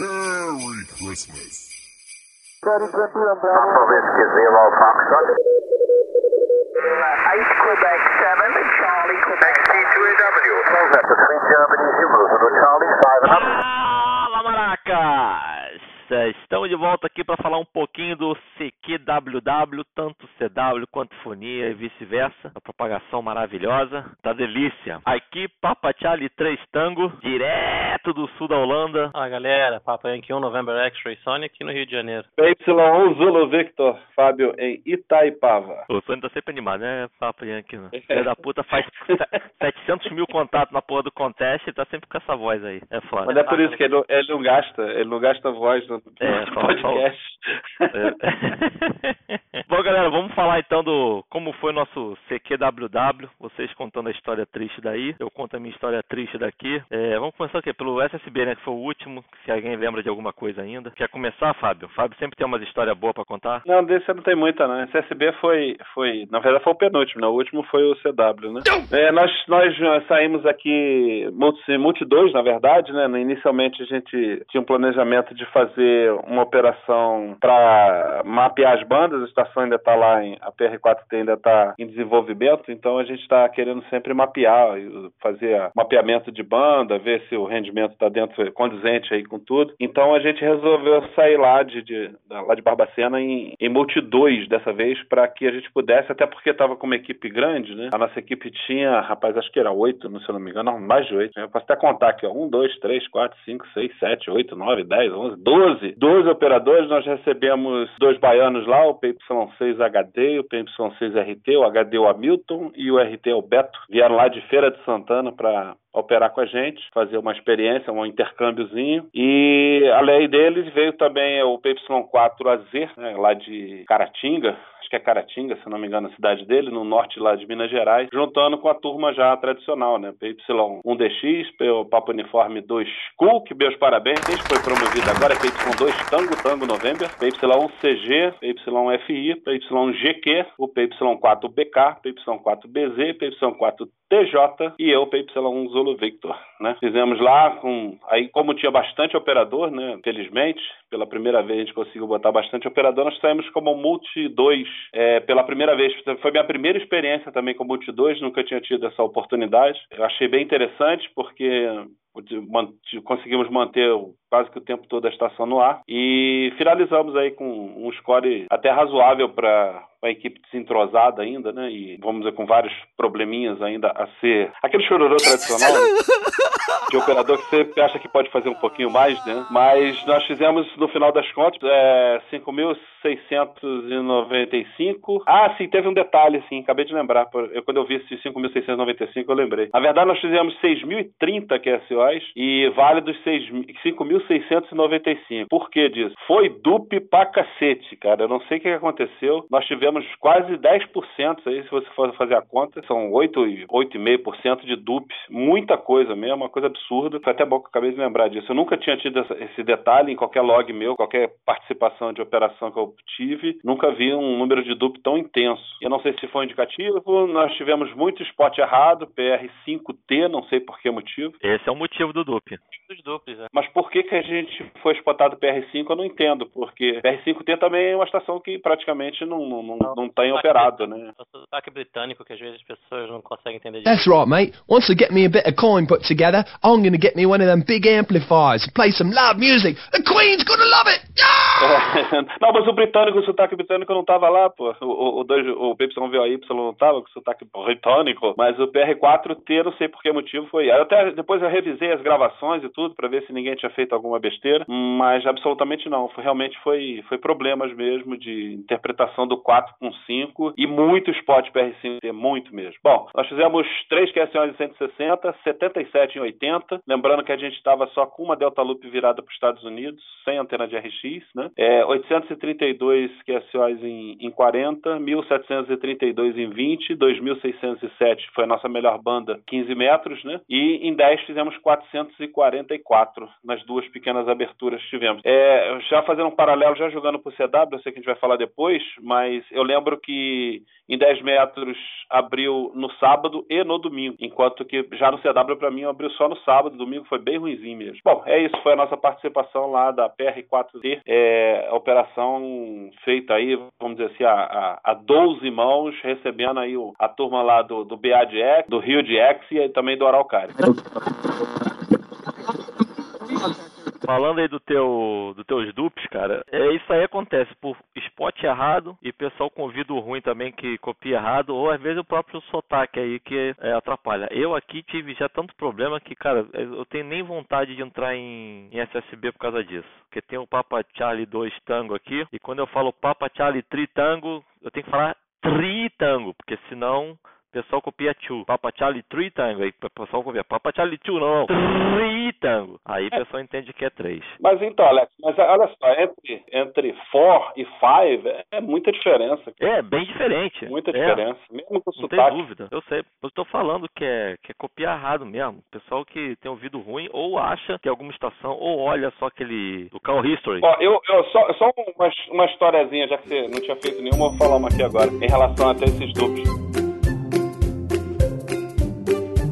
Merry Christmas. Thirty twenty on Bravo. Whiskey Zero Foxtrot. Eight Quebec seven, Charlie Quebec. C2AW. Close up to three Germany Zulu. Zulu Charlie five and up. Fala, maracas! É, Estamos de volta aqui para falar um pouquinho do CQWW, tanto CW quanto Fonia e vice-versa. A propagação maravilhosa, da delícia. Aqui, Papa Charlie 3 Tango, direto do sul da Holanda. Fala galera, Papa Yankee 1 November X-Ray Sonic aqui no Rio de Janeiro. PY1 Zulu Victor, Fábio em Itaipava. O Sônia tá sempre animado, né, Papa Yankee? né? Filho da puta faz se- 700 mil contatos na porra do contest e tá sempre com essa voz aí. É foda. Mas é por isso que ele, não- ele não gasta, ele não gasta voz no, É, no só- podcast. É. Bom, galera, vamos falar então do como foi o nosso CQWW. Vocês contando a história triste daí, eu conto a minha história triste daqui. É, vamos começar o quê? Pelo SSB, né? Que foi o último. Se alguém lembra de alguma coisa ainda. Quer começar, Fábio? Fábio sempre tem umas histórias boas pra contar. Não, desse não tem muita, não. Esse SB foi, foi, na verdade foi o penúltimo, né? O último foi o CW, né? É, nós, nós eh, saímos aqui, multi, multi 2, na verdade, né? Inicialmente a gente tinha um planejamento de fazer uma operação para mapear as bandas, a estação ainda está lá, em, a PR4T ainda está em desenvolvimento, então a gente está querendo sempre mapear, fazer mapeamento de banda, ver se o rendimento está dentro, condizente aí com tudo. Então a gente resolveu sair lá de, de- lá de Barbacena em, em multi 2 dessa vez, para que a gente pudesse, até porque estava com uma equipe grande, né? A nossa equipe tinha, rapaz, acho que era oito, não se eu não me engano, não, mais de oito. Eu posso até contar aqui, ó. Um, dois, três, quatro, cinco, seis, sete, oito, nove, dez, onze, doze. Doze operadores, nós recebemos dois baianos lá, o PY6HD, o PY6RT, o HD o Hamilton e o RT o Beto. Vieram lá de Feira de Santana para operar com a gente, fazer uma experiência, um intercâmbiozinho. E além deles veio também o PY4AZ, né, lá de Caratinga, acho que é Caratinga, se não me engano, a cidade dele, no norte lá de Minas Gerais, juntando com a turma já tradicional, né? PY1DX, o Papo Uniforme 2 Cool, que meus parabéns, foi promovido agora, é PY2 Tango, Tango November, PY1CG, PY1FI, PY1GQ, o PY4BK, PY4BZ, PY4TJ e eu, PY1 Zulu Victor, né? Fizemos lá com, aí como tinha bastante operador, né? Felizmente, pela primeira vez a gente conseguiu botar bastante operador, nós saímos como Multi 2 é, pela primeira vez. Foi minha primeira experiência também com Multi 2, nunca tinha tido essa oportunidade. Eu achei bem interessante porque conseguimos manter quase que o tempo todo a estação no ar e finalizamos aí com um score até razoável para a equipe desentrosada ainda, né? E vamos com vários probleminhas ainda a ser aquele chororô tradicional né? de operador que sempre acha que pode fazer um pouquinho mais, né? Mas nós fizemos no final das contas é, 5.695. Ah, sim, teve um detalhe, sim, acabei de lembrar. Eu, quando eu vi esse 5.695, eu lembrei. Na verdade, nós fizemos 6.030 QSOs e válidos 6 mi- 5.695. Por que disso? Foi dupe pra cacete, cara. Eu não sei o que aconteceu. Nós tivemos quase 10% aí, se você for fazer a conta. São 8, e- 8,5% de dupe. Muita coisa mesmo, coisa absurda. Foi até bom que eu acabei de lembrar disso. Eu nunca tinha tido essa- esse detalhe em qualquer log meu, qualquer participação de operação que eu tive. Nunca vi um número de dupe tão intenso. Eu não sei se foi indicativo. Nós tivemos muito spot errado, PR5T, não sei por que motivo. Esse é o motivo do dupe. Dos né? Mas por que, que a gente foi spotado PR5 eu não entendo, porque PR5T também é uma estação que praticamente não, não, não, não tem operado, né? É o sotaque britânico que às vezes as pessoas não conseguem entender That's right, mate. Once I get me a bit of coin put together, I'm gonna get me one of them big amplifiers and play some loud music. The Queen's gonna love it! É, não, mas o britânico, o sotaque britânico não tava lá, pô. O, o, o, o PYVAY não tava com o sotaque britânico, mas o PR4T, não sei por que motivo foi. Eu até depois eu revisei as gravações e tudo pra ver se ninguém tinha feito alguma besteira, mas absolutamente não. Foi, realmente foi, foi problemas mesmo de interpretação do 4 com 5 e muito spot PR5T, muito mesmo. Bom, nós fizemos três QSOs em 160, 77 em 80, lembrando que a gente estava só com uma Delta Loop virada para os Estados Unidos, sem antena de RX, né? É, 832 QSOs em, em 40, 1732 em 20, 2607 foi a nossa melhor banda, 15 metros, né? E em 10 fizemos 444 nas duas pequenas aberturas que tivemos. É, já fazendo um paralelo, já jogando pro CW, eu sei que a gente vai falar depois, mas eu lembro que em 10 metros abriu no sábado e no domingo, enquanto que já no CW para mim abriu só no sábado, domingo foi bem ruimzinho mesmo. Bom, é isso, foi a nossa participação lá da PR4T, é, operação feita aí, vamos dizer assim, a, a, a 12 mãos, recebendo aí o, a turma lá do, do BA de X, do Rio de X e também do Araucária. Falando aí do teu, do teus dupes, cara, é, isso aí acontece por spot errado e pessoal com ouvido ruim também que copia errado, ou às vezes o próprio sotaque aí que é, atrapalha. Eu aqui tive já tanto problema que, cara, eu tenho nem vontade de entrar em, em SSB por causa disso. Porque tem o Papa Charlie 2 Tango aqui, e quando eu falo Papa Charlie 3 Tango, eu tenho que falar Tri Tango, porque senão pessoal copia two. Papa Charlie three tango. Aí o pessoal copia Papa Charlie two, não. Three tango. Aí o pessoal entende que é três. Mas então, Alex, mas olha só, entre, entre four e five é muita diferença. É, bem diferente. Muita É. diferença. Mesmo com o Não tem dúvida, eu sei. Eu tô falando que é, que é copiar errado mesmo. Pessoal que tem ouvido ruim ou acha que é alguma estação, ou olha só aquele. do Call History. Ó, eu, eu só, só uma, uma historiazinha, já que você não tinha feito nenhuma, eu vou falar uma aqui agora, em relação até esses duplos.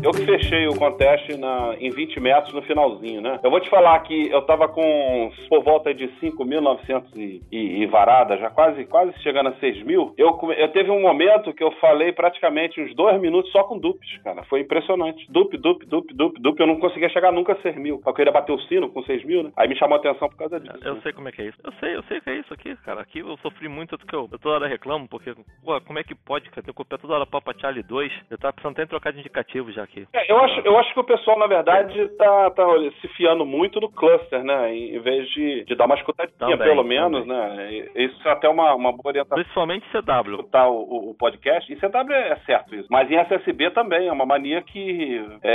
Eu que fechei o contest na, em 20 metros no finalzinho, né? Eu vou te falar que eu tava com por volta de 5.900 e, e, e varada, já quase, quase chegando a 6 mil. Eu, come- eu teve um momento que eu falei praticamente uns dois minutos só com dupes, cara. Foi impressionante. Dupe, dupe, dupe, dupe, dupe. Eu não conseguia chegar nunca a 6 mil. Eu queria bater o sino com 6 mil, né? Aí me chamou a atenção por causa disso. Eu sei como é que é isso. Eu sei, eu sei que é isso aqui, cara. Aqui eu sofri muito do que eu, eu toda hora reclamo, porque, pô, como é que pode, cara? Eu copiar toda hora Papa Charlie 2. Eu tava precisando até trocar de indicativo já aqui. É, eu, acho, eu acho que o pessoal, na verdade, tá, tá olha, se fiando muito no cluster, né? Em, vez de, de dar uma escutadinha, Também, pelo menos, também. né? E- Isso é até uma, uma boa orientação. Principalmente CW. escutar o, o- o podcast, em CW é certo isso, mas em SSB também, é uma mania que é,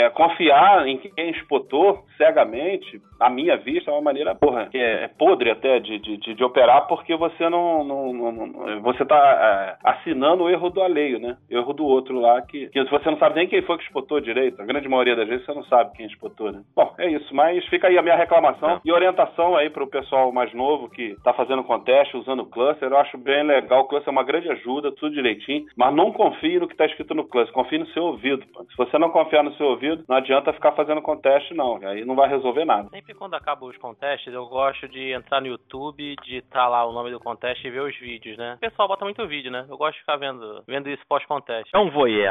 é- é confiar em quem expotou cegamente, à minha vista, é uma maneira, porra, é, é podre até de, de, de- de operar, porque você não, não- não- não- você tá é, assinando o erro do alheio, né? Erro do outro lá, que, que você não sabe nem quem foi que expotou direito, a grande maioria das vezes você não sabe quem expotou, né? Bom, é isso, mas fica aí a minha reclamação É. e orientação aí pro pessoal mais novo que tá fazendo contest, usando o cluster, eu acho bem legal, o cluster é uma grande ajuda, tudo direitinho, mas não confie no que tá escrito no cluster, confie no seu ouvido, pô. Se você não confiar no seu ouvido, não adianta ficar fazendo contest não, aí não vai resolver nada. Sempre quando acabam os contests, eu gosto de entrar no YouTube, digitar lá o nome do contest e ver os vídeos, né? O pessoal bota muito vídeo, né? Eu gosto de ficar vendo, vendo isso pós-contest. É um voyeur.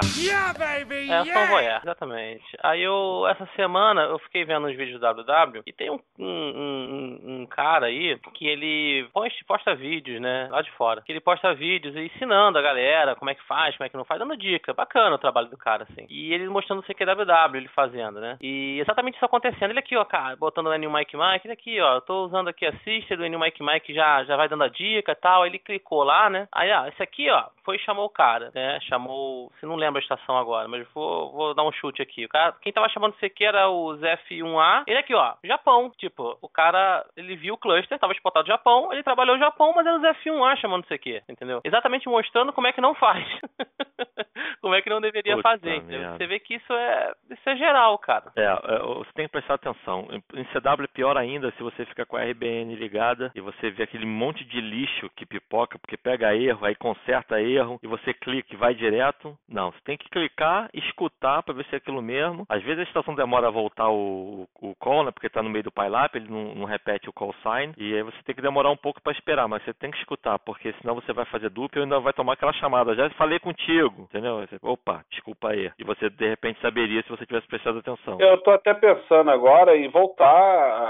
É, um voyeur, exatamente. Aí eu, essa semana, eu fiquei vendo uns vídeos do WW e tem um, um, um, um cara aí que ele posta, posta vídeos, né, lá de fora. Que ele posta vídeos ensinando a galera como é que faz, como é que não faz, dando dica. Bacana o trabalho do cara, assim. E ele mostrando o CQWW, ele fazendo, né. E exatamente isso acontecendo. Ele aqui, ó, cara, botando o Enil Mike Mike, ele aqui, ó, eu tô usando aqui a Sister do Enil Mike Mike, já, já vai dando a dica e tal. Ele clicou lá, né. Aí, ó, esse aqui, ó, foi e chamou o cara, né, chamou, se não lembra a estação agora, mas vou, vou dar um chute aqui. O cara, quem tava chamando isso aqui era o ZF1A. Ele aqui, ó, Japão. Tipo, o cara, ele viu o cluster, tava exportado do Japão, ele trabalhou no Japão, mas era o ZF1A chamando isso aqui, entendeu? Exatamente mostrando como é que não faz. como é que não deveria Puta fazer. Você vê que isso é, isso é geral, cara. É, é, você tem que prestar atenção. Em CW é pior ainda se você fica com a RBN ligada e você vê aquele monte de lixo que pipoca, porque pega erro, aí conserta erro, e você clica e vai direto. Não, você tem que clicar, escutar para ver se é aquilo mesmo. Às vezes a estação demora a voltar o, o call, né? Porque tá no meio do pylap, ele não, não repete o call sign. E aí você tem que demorar um pouco para esperar, mas você tem que escutar, porque senão você vai fazer dupla e ainda vai tomar aquela chamada. Já falei contigo, entendeu? Você, Opa, desculpa aí. E você de repente saberia se você tivesse prestado atenção. Eu tô até pensando agora em voltar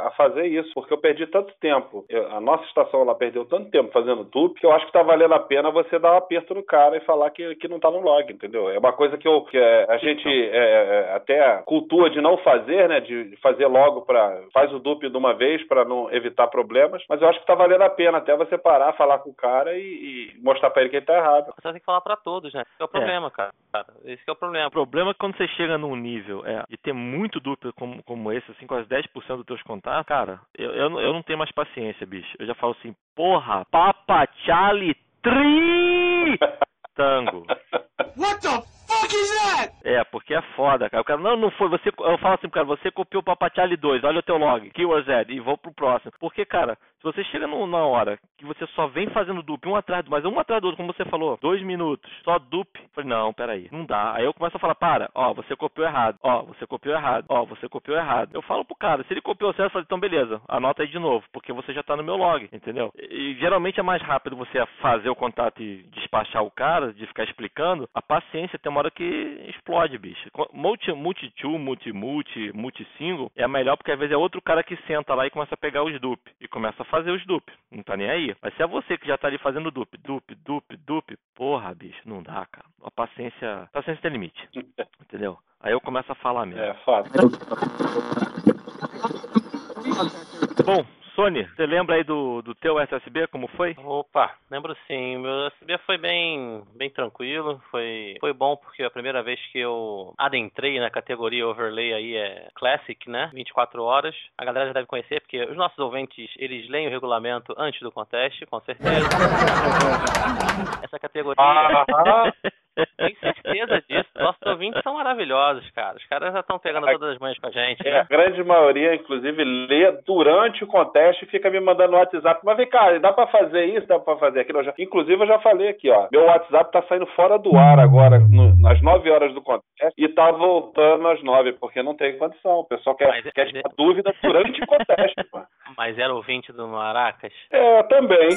a- fazer isso, porque eu perdi tanto tempo. Eu- a nossa estação lá perdeu tanto tempo fazendo tudo que eu acho que tá valendo a pena você dar um aperto no cara e falar que, que não tá no log, entendeu? É uma coisa que, eu, que é, a gente é, é, até cultua de não fazer, né? De fazer logo para faz o dupe de uma vez para não evitar problemas, mas eu acho que tá valendo a pena até você parar, falar com o cara e, e mostrar pra ele que ele tá errado. Você tem que falar pra todos, né? Esse é o problema, cara. cara. Esse que é o problema. O problema é que quando você chega num nível é, de ter muito duplo como, como esse, assim, quase 10% dos teus contatos, cara, eu, eu, não- eu não tenho mais paciência, bicho. Eu já falo assim, porra, Papa Charlie Tri Tango. What the É, porque é foda, cara. O cara, não, não foi. Você, eu falo assim, cara, você copiou o Papachali 2, olha o teu log, Keyword Z, e vou pro próximo. Porque, cara, se você chega no, na hora que você só vem fazendo dupe, um atrás do mas um atrás do outro, como você falou, dois minutos, só dupe, eu falei, não, peraí, não dá. Aí eu começo a falar, para, ó, você copiou errado, ó, você copiou errado, ó, você copiou errado. Eu falo pro cara, se ele copiou certo, eu falo, então beleza, anota aí de novo, porque você já tá no meu log, entendeu? E, geralmente é mais rápido você fazer o contato e despachar o cara, de ficar explicando, a paciência tem uma hora que explode, bicho. Multi, multi-two, multi-multi, multi-single é melhor porque às vezes é outro cara que senta lá e começa a pegar os dupe e começa a fazer os dupe. Não tá nem aí. Mas se é você que já tá ali fazendo dupe, dupe, dupe, dupe, porra, bicho, não dá, cara. A paciência, a paciência tem limite. Entendeu? Aí eu começo a falar mesmo. É, fato. Bom, Sony, você lembra aí do, do teu SSB, como foi? Opa, lembro sim. Meu SSB foi bem, bem tranquilo, foi, foi bom porque a primeira vez que eu adentrei na categoria overlay aí é Classic, né? 24 horas. A galera já deve conhecer porque os nossos ouvintes, eles leem o regulamento antes do contest, com certeza. Essa categoria... Ah, Tenho certeza disso. Nossos ouvintes são maravilhosos, cara. Os caras já estão pegando todas as manhas com a gente, é, a né? grande maioria, inclusive, lê durante o contest e fica me mandando no WhatsApp. Mas vem cá, dá pra fazer isso, dá pra fazer aquilo. Eu já- inclusive, eu já falei aqui, ó. Meu WhatsApp tá saindo fora do ar agora, no- nas 9 horas do contest, e tá voltando às 9, porque não tem condição. O pessoal quer, Mas- quer tirar dúvida durante o contest. pô. Mas era ouvinte do Maracas? É, também.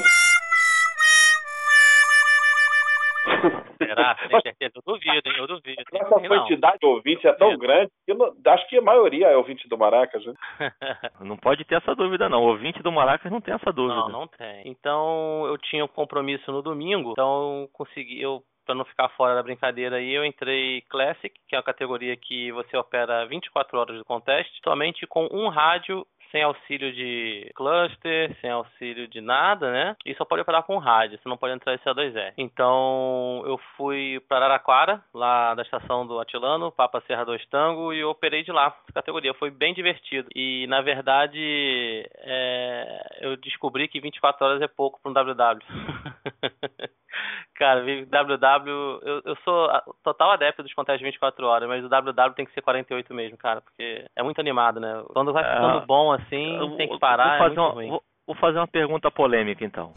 Será? Tem certeza? Eu duvido, hein? Eu duvido. Nossa Não. quantidade de ouvintes é tão grande que eu não- acho que a maioria é ouvinte do Maracas, né? Não pode ter essa dúvida, não. O ouvinte do Maracas não tem essa dúvida. Não, não tem. Então eu tinha um compromisso no domingo, então eu consegui, eu para não ficar fora da brincadeira aí, eu entrei Classic, que é a categoria que você opera 24 horas do contest, somente com um rádio sem auxílio de cluster, sem auxílio de nada, né? E só pode operar com rádio, você não pode entrar esse A2E. Então, eu fui para Araraquara, lá da estação do Atilano, Papa Serra 2 Tango, e eu operei de lá, categoria. Foi bem divertido. E, na verdade, é, eu descobri que 24 horas é pouco para um WW. Cara, WW, eu, eu sou total adepto dos contestes de 24 horas, mas o WW tem que ser 48 mesmo, cara, porque é muito animado, né? Quando vai É. ficando bom assim, Eu tem que parar, vou é fazer, muito uma, vou, vou fazer uma pergunta polêmica, então.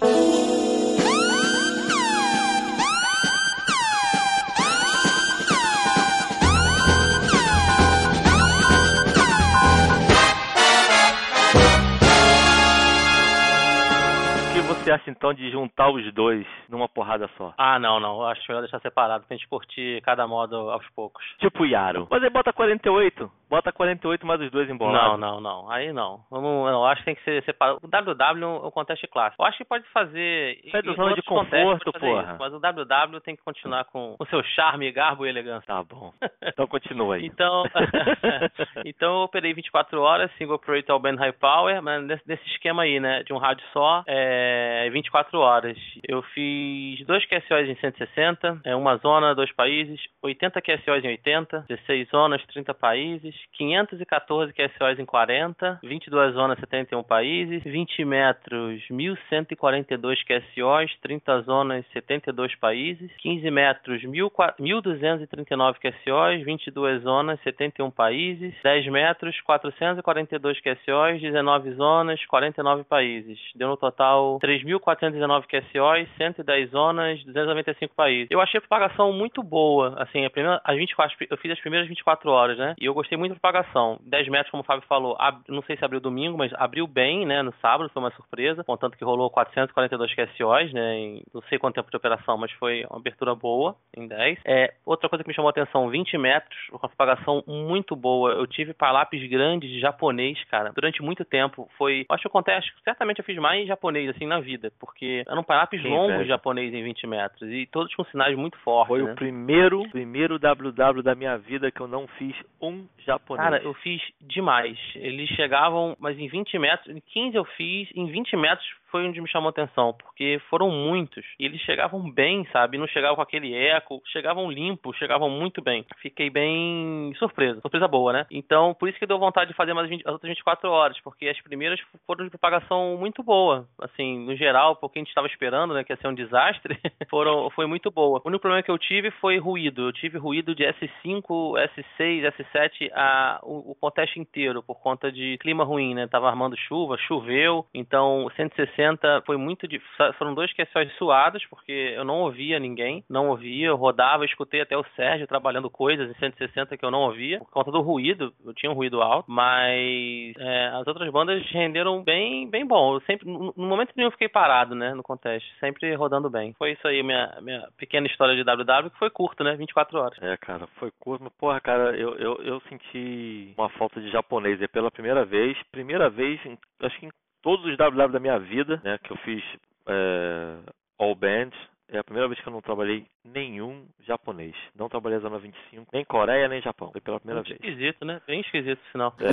Você acha, então, de juntar os dois numa porrada só? Ah, não, não, eu acho melhor deixar separado pra gente curtir cada modo aos poucos. Tipo Yaro. Mas aí bota 48. Bota 48 mais os dois Não, embolados. não, não. Aí não. Eu não, eu acho que tem que ser separado. O WW é um conteste clássico. Eu acho que pode fazer. Sai em zona de conforto, porra. isso, mas o WW tem que continuar com o seu charme, garbo e elegância. Tá bom. Então continua aí. Então, então eu operei 24 horas, single operator band high power, mas nesse, nesse esquema aí, né, de um rádio só, é 24 horas. Eu fiz dois QSOs em 160, é uma zona, dois países, 80 QSOs em 80, 16 zonas, 30 países, 514 QSOs em 40, 22 zonas, 71 países, 20 metros, 1142 QSOs, 30 zonas, 72 países, 15 metros, 1239 QSOs, 22 zonas, 71 países, 10 metros, 442 QSOs, 19 zonas, 49 países. Deu no total 3.419 QSOs, 110 zonas, 295 países. Eu achei a propagação muito boa, assim, a primeira, as 24, eu fiz as primeiras 24 horas, né? E eu gostei muito da propagação. 10 metros, como o Fábio falou, ab- não sei se abriu domingo, mas abriu bem, né? No sábado, foi uma surpresa, contanto que rolou 442 QSOs, né? Em não sei quanto tempo de operação, mas foi uma abertura boa, em 10. É, outra coisa que me chamou a atenção, 20 metros, com a propagação muito boa. Eu tive palapes grandes de japonês, cara, durante muito tempo. Foi, acho que eu contei, certamente eu fiz mais japonês, assim, na vida, porque eram palapes Que longos inveja. japonês em 20 metros, e todos com sinais muito fortes, Foi né? o primeiro, primeiro WW da minha vida que eu não fiz um japonês. Cara, eu fiz demais. Eles chegavam, mas em 20 metros, em 15 eu fiz, em 20 metros foi onde me chamou a atenção, porque foram muitos e eles chegavam bem, sabe? Não chegavam com aquele eco, chegavam limpos, chegavam muito bem. Fiquei bem surpreso, surpresa boa, né? Então, por isso que deu vontade de fazer mais 20, as outras 24 horas, porque as primeiras foram de propagação muito boa. Assim, no geral, porque a gente estava esperando, né, que ia ser um desastre, foram, foi muito boa. O único problema que eu tive foi ruído. Eu tive ruído de S5, S6, S7, a, o, o contexto inteiro, por conta de clima ruim, né? Tava armando chuva, choveu, então 160 foi muito de, foram dois QSOs suados, porque eu não ouvia ninguém, não ouvia, eu rodava, escutei até o Sérgio trabalhando coisas em 160 que eu não ouvia, por conta do ruído, eu tinha um ruído alto, mas é, as outras bandas renderam bem, bem bom. Eu sempre, no, momento nenhum eu fiquei parado, né, no contexto, sempre rodando bem. Foi isso aí, minha, minha pequena história de WW, que foi curto, né, 24 horas. É, cara, foi curto, mas porra, cara, eu, eu, eu senti uma falta de japonês aí pela primeira vez, primeira vez, acho que em todos os WW da minha vida, né, que eu fiz é, all band, é a primeira vez que eu não trabalhei nenhum japonês. Não trabalhei a Zona 25, nem Coreia, nem Japão. Foi pela primeira Muito vez. esquisito, né? Bem esquisito o sinal. É.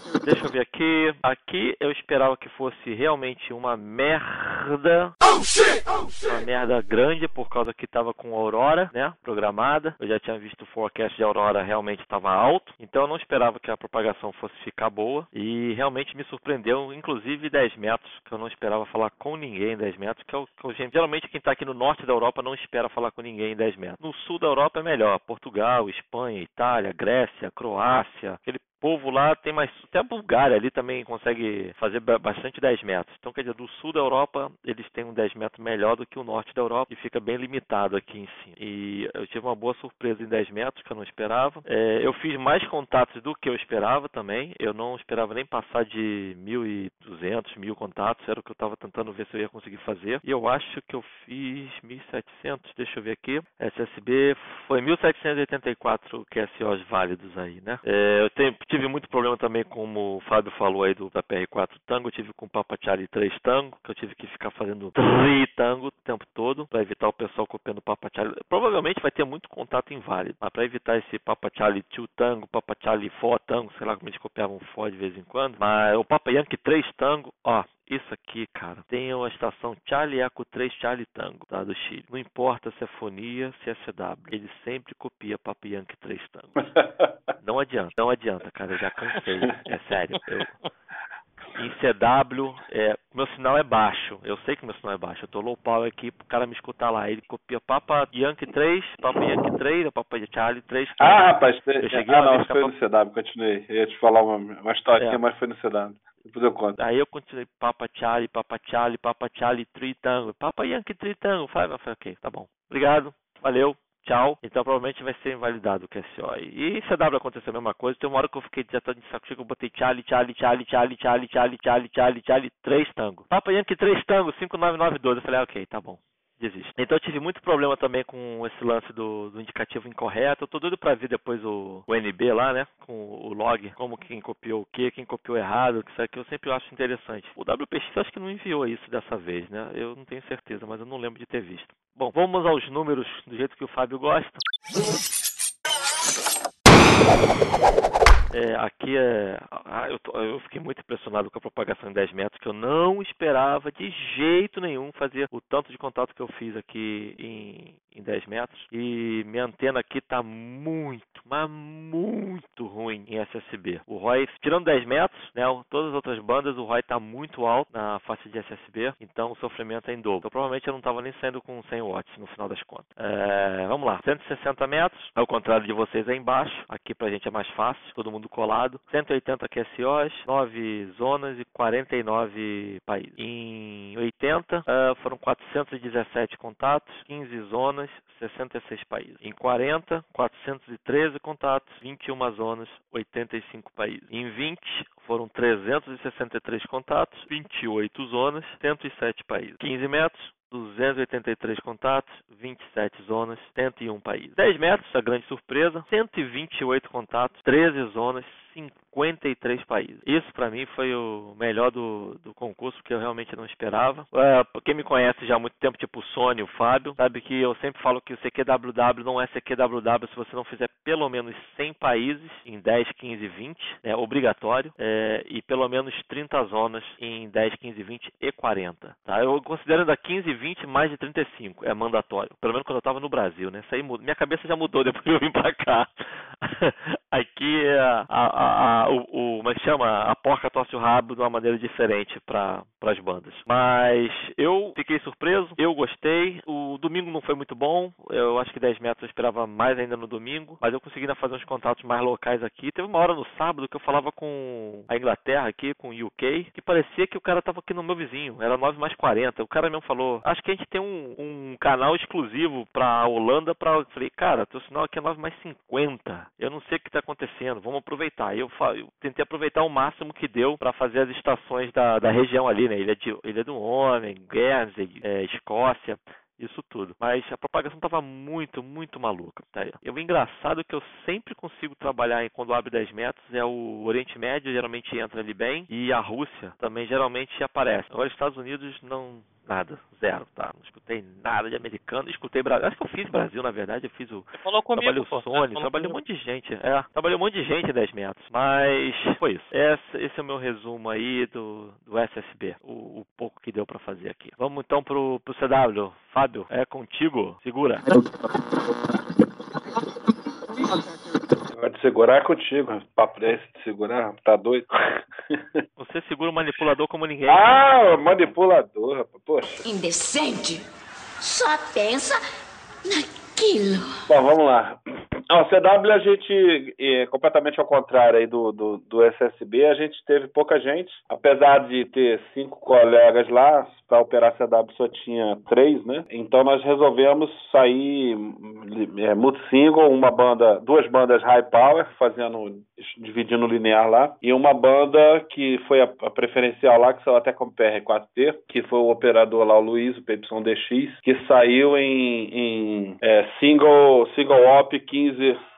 Deixa eu ver aqui. Aqui eu esperava que fosse realmente uma merda. Uma merda grande por causa que tava com Aurora, né? Programada. Eu já tinha visto o forecast de Aurora realmente estava alto. Então eu não esperava que a propagação fosse ficar boa. E realmente me surpreendeu, inclusive 10 metros, que eu não esperava falar com ninguém em 10 metros. Que, eu, que eu, geralmente quem está aqui no norte da Europa não espera falar com ninguém em 10 metros. No sul da Europa é melhor. Portugal, Espanha, Itália, Grécia, Croácia. Aquele povo lá tem mais. Até a Bulgária ali também consegue fazer bastante 10 metros. Então, quer dizer, do sul da Europa eles têm um 10 metros melhor do que o norte da Europa e fica bem limitado aqui em cima. E eu tive uma boa surpresa em 10 metros que eu não esperava. É, eu fiz mais contatos do que eu esperava também. Eu não esperava nem passar de 1.200, 1.000 contatos. Era o que eu estava tentando ver se eu ia conseguir fazer. E eu acho que eu fiz 1.700. Deixa eu ver aqui. SSB foi 1.784 QSOs válidos aí, né? É, eu tenho tive muito problema também, como o Fábio falou aí do da PR4 Tango, eu tive com o Papa Charlie 3 Tango, que eu tive que ficar fazendo 3 Tango o tempo todo, para evitar o pessoal copiando o Papa Charlie. Provavelmente vai ter muito contato inválido, mas para evitar esse Papa Charlie 2 Tango, Papa Charlie 4 Tango, sei lá como eles copiavam 4 de vez em quando, mas o Papa Yankee 3 Tango, ó, isso aqui, cara, tem a estação Charlie Eco 3 Charlie Tango, tá, do Chile. Não importa se é fonia, se é CW, ele sempre copia Papa Yankee 3 Tango. Não adianta, não adianta, cara, eu já cansei, é sério. Eu, em CW, é, meu sinal é baixo. Eu sei que meu sinal é baixo. Eu tô low power aqui pro cara me escutar lá. Ele copia Papa Yankee 3, Papa Yankee 3, Papa Charlie 3. Ah, rapaz, eu cheguei ah, não, foi no CW, continuei. Eu ia te falar uma, uma historinha, É. mas foi no CW. Aí eu continuei Papa Charlie, Papa Charlie, Papa Charlie, Tree Tango, Papa Yankee Tree Tango. Falei, ok, tá bom. Obrigado, valeu, tchau. Então provavelmente vai ser invalidado o QSO. E CW aconteceu a mesma coisa. Tem uma hora que eu fiquei já de saco cheio, eu botei Charlie, Charlie, Charlie, Charlie, Charlie, Charlie, Charlie, Charlie, Charlie, 3 Tango. Papa Yankee 3 Tango, 59912. Eu falei, ah, ok, tá bom. Então eu tive muito problema também com esse lance do, do indicativo incorreto. Eu tô doido pra ver depois o, o NB lá, né? Com o log, como quem copiou o que, quem copiou errado, que isso aqui eu sempre acho interessante. O WPX acho que não enviou isso dessa vez, né? Eu não tenho certeza, mas eu não lembro de ter visto. Bom, vamos aos números do jeito que o Fábio gosta. É, aqui é. ah, eu, tô- eu fiquei muito impressionado com a propagação em 10 metros, que eu não esperava de jeito nenhum fazer o tanto de contato que eu fiz aqui em, em 10 metros. E minha antena aqui tá muito, mas muito ruim em SSB. O ROI, tirando 10 metros, né? Todas as outras bandas, o ROI tá muito alto na faixa de SSB, então o sofrimento é em dobro. Então provavelmente eu não tava nem saindo com 100 watts no final das contas. É, vamos lá, 160 metros, ao contrário de vocês aí embaixo, aqui pra gente é mais fácil, todo mundo colado. 180 QSOs, 9 zonas e 49 países. Em 80 ah, foram 417 contatos, 15 zonas, 66 países. Em 40, 413 contatos, 21 zonas, 85 países. Em 20 foram 363 contatos, 28 zonas, 107 países. 15 metros, 283 contatos, 27 zonas, 101 países. 10 metros, a grande surpresa, 128 contatos, 13 zonas, 53 países. Isso para mim foi o melhor do, do concurso que eu realmente não esperava. É, quem me conhece já há muito tempo, tipo o Sony, o Fábio, sabe que eu sempre falo que o CQWW não é CQWW se você não fizer pelo menos 100 países em 10, 15, 20, é obrigatório, é, e pelo menos 30 zonas em 10, 15, 20 e 40. Tá? Eu considero ainda 15, 20 mais de 35, é mandatório. Pelo menos quando eu estava no Brasil, né? Isso aí. Minha cabeça já mudou depois que eu vim para cá. Aqui a, a, a, o, o, como é que chama? A porca torce o rabo de uma maneira diferente para as bandas. Mas eu fiquei surpreso, eu gostei. O domingo não foi muito bom. Eu acho que 10 metros eu esperava mais ainda no domingo, mas eu consegui ainda fazer uns contatos mais locais aqui. Teve uma hora no sábado que eu falava com a Inglaterra aqui, com o UK, que parecia que o cara tava aqui no meu vizinho. Era 9 mais 40. O cara mesmo falou: Acho que a gente tem um, um canal exclusivo pra Holanda. Pra... Eu falei, cara, teu sinal aqui é 9 mais 50. Eu não sei o que tá acontecendo. Vamos aproveitar. Eu, eu tentei aproveitar o máximo que deu para fazer as estações da, da região ali, né? Ilha, de, Ilha do Homem, Guernsey, é, Escócia isso tudo. Mas a propagação estava muito, muito maluca. Tá? E o engraçado é que eu sempre consigo trabalhar em, quando abre 10 metros é o Oriente Médio, geralmente entra ali bem, e a Rússia também geralmente aparece. Agora, Estados Unidos não, Nada, zero, tá? Não escutei nada de americano, escutei Brasil. Acho que eu fiz Brasil, na verdade, eu fiz o. Você falou comigo, trabalhei pô. o Sony, trabalhei um monte de gente. É, trabalhei um monte de gente 10 metros. Mas foi isso. Esse, esse é o meu resumo aí do, do SSB. O, o pouco que deu pra fazer aqui. Vamos então pro, pro CW. Fábio, é contigo. Segura. Pode segurar é contigo. Papo desse de segurar, tá doido? Você segura o manipulador como ninguém. Ah, manipulador, rapaz. Poxa. Indecente. Só pensa naquilo. Bom, vamos lá. O CW a gente, é, completamente ao contrário aí do, do, do, SSB, a gente teve pouca gente, apesar de ter cinco colegas lá, para operar CW só tinha três, né? Então nós resolvemos sair é, multi single, uma banda, duas bandas high power, fazendo, dividindo linear lá, e uma banda que foi a, a preferencial lá, que saiu até como PR4T, que foi o operador lá, o Luiz, o PYDX, que saiu em, em é, single, single op 15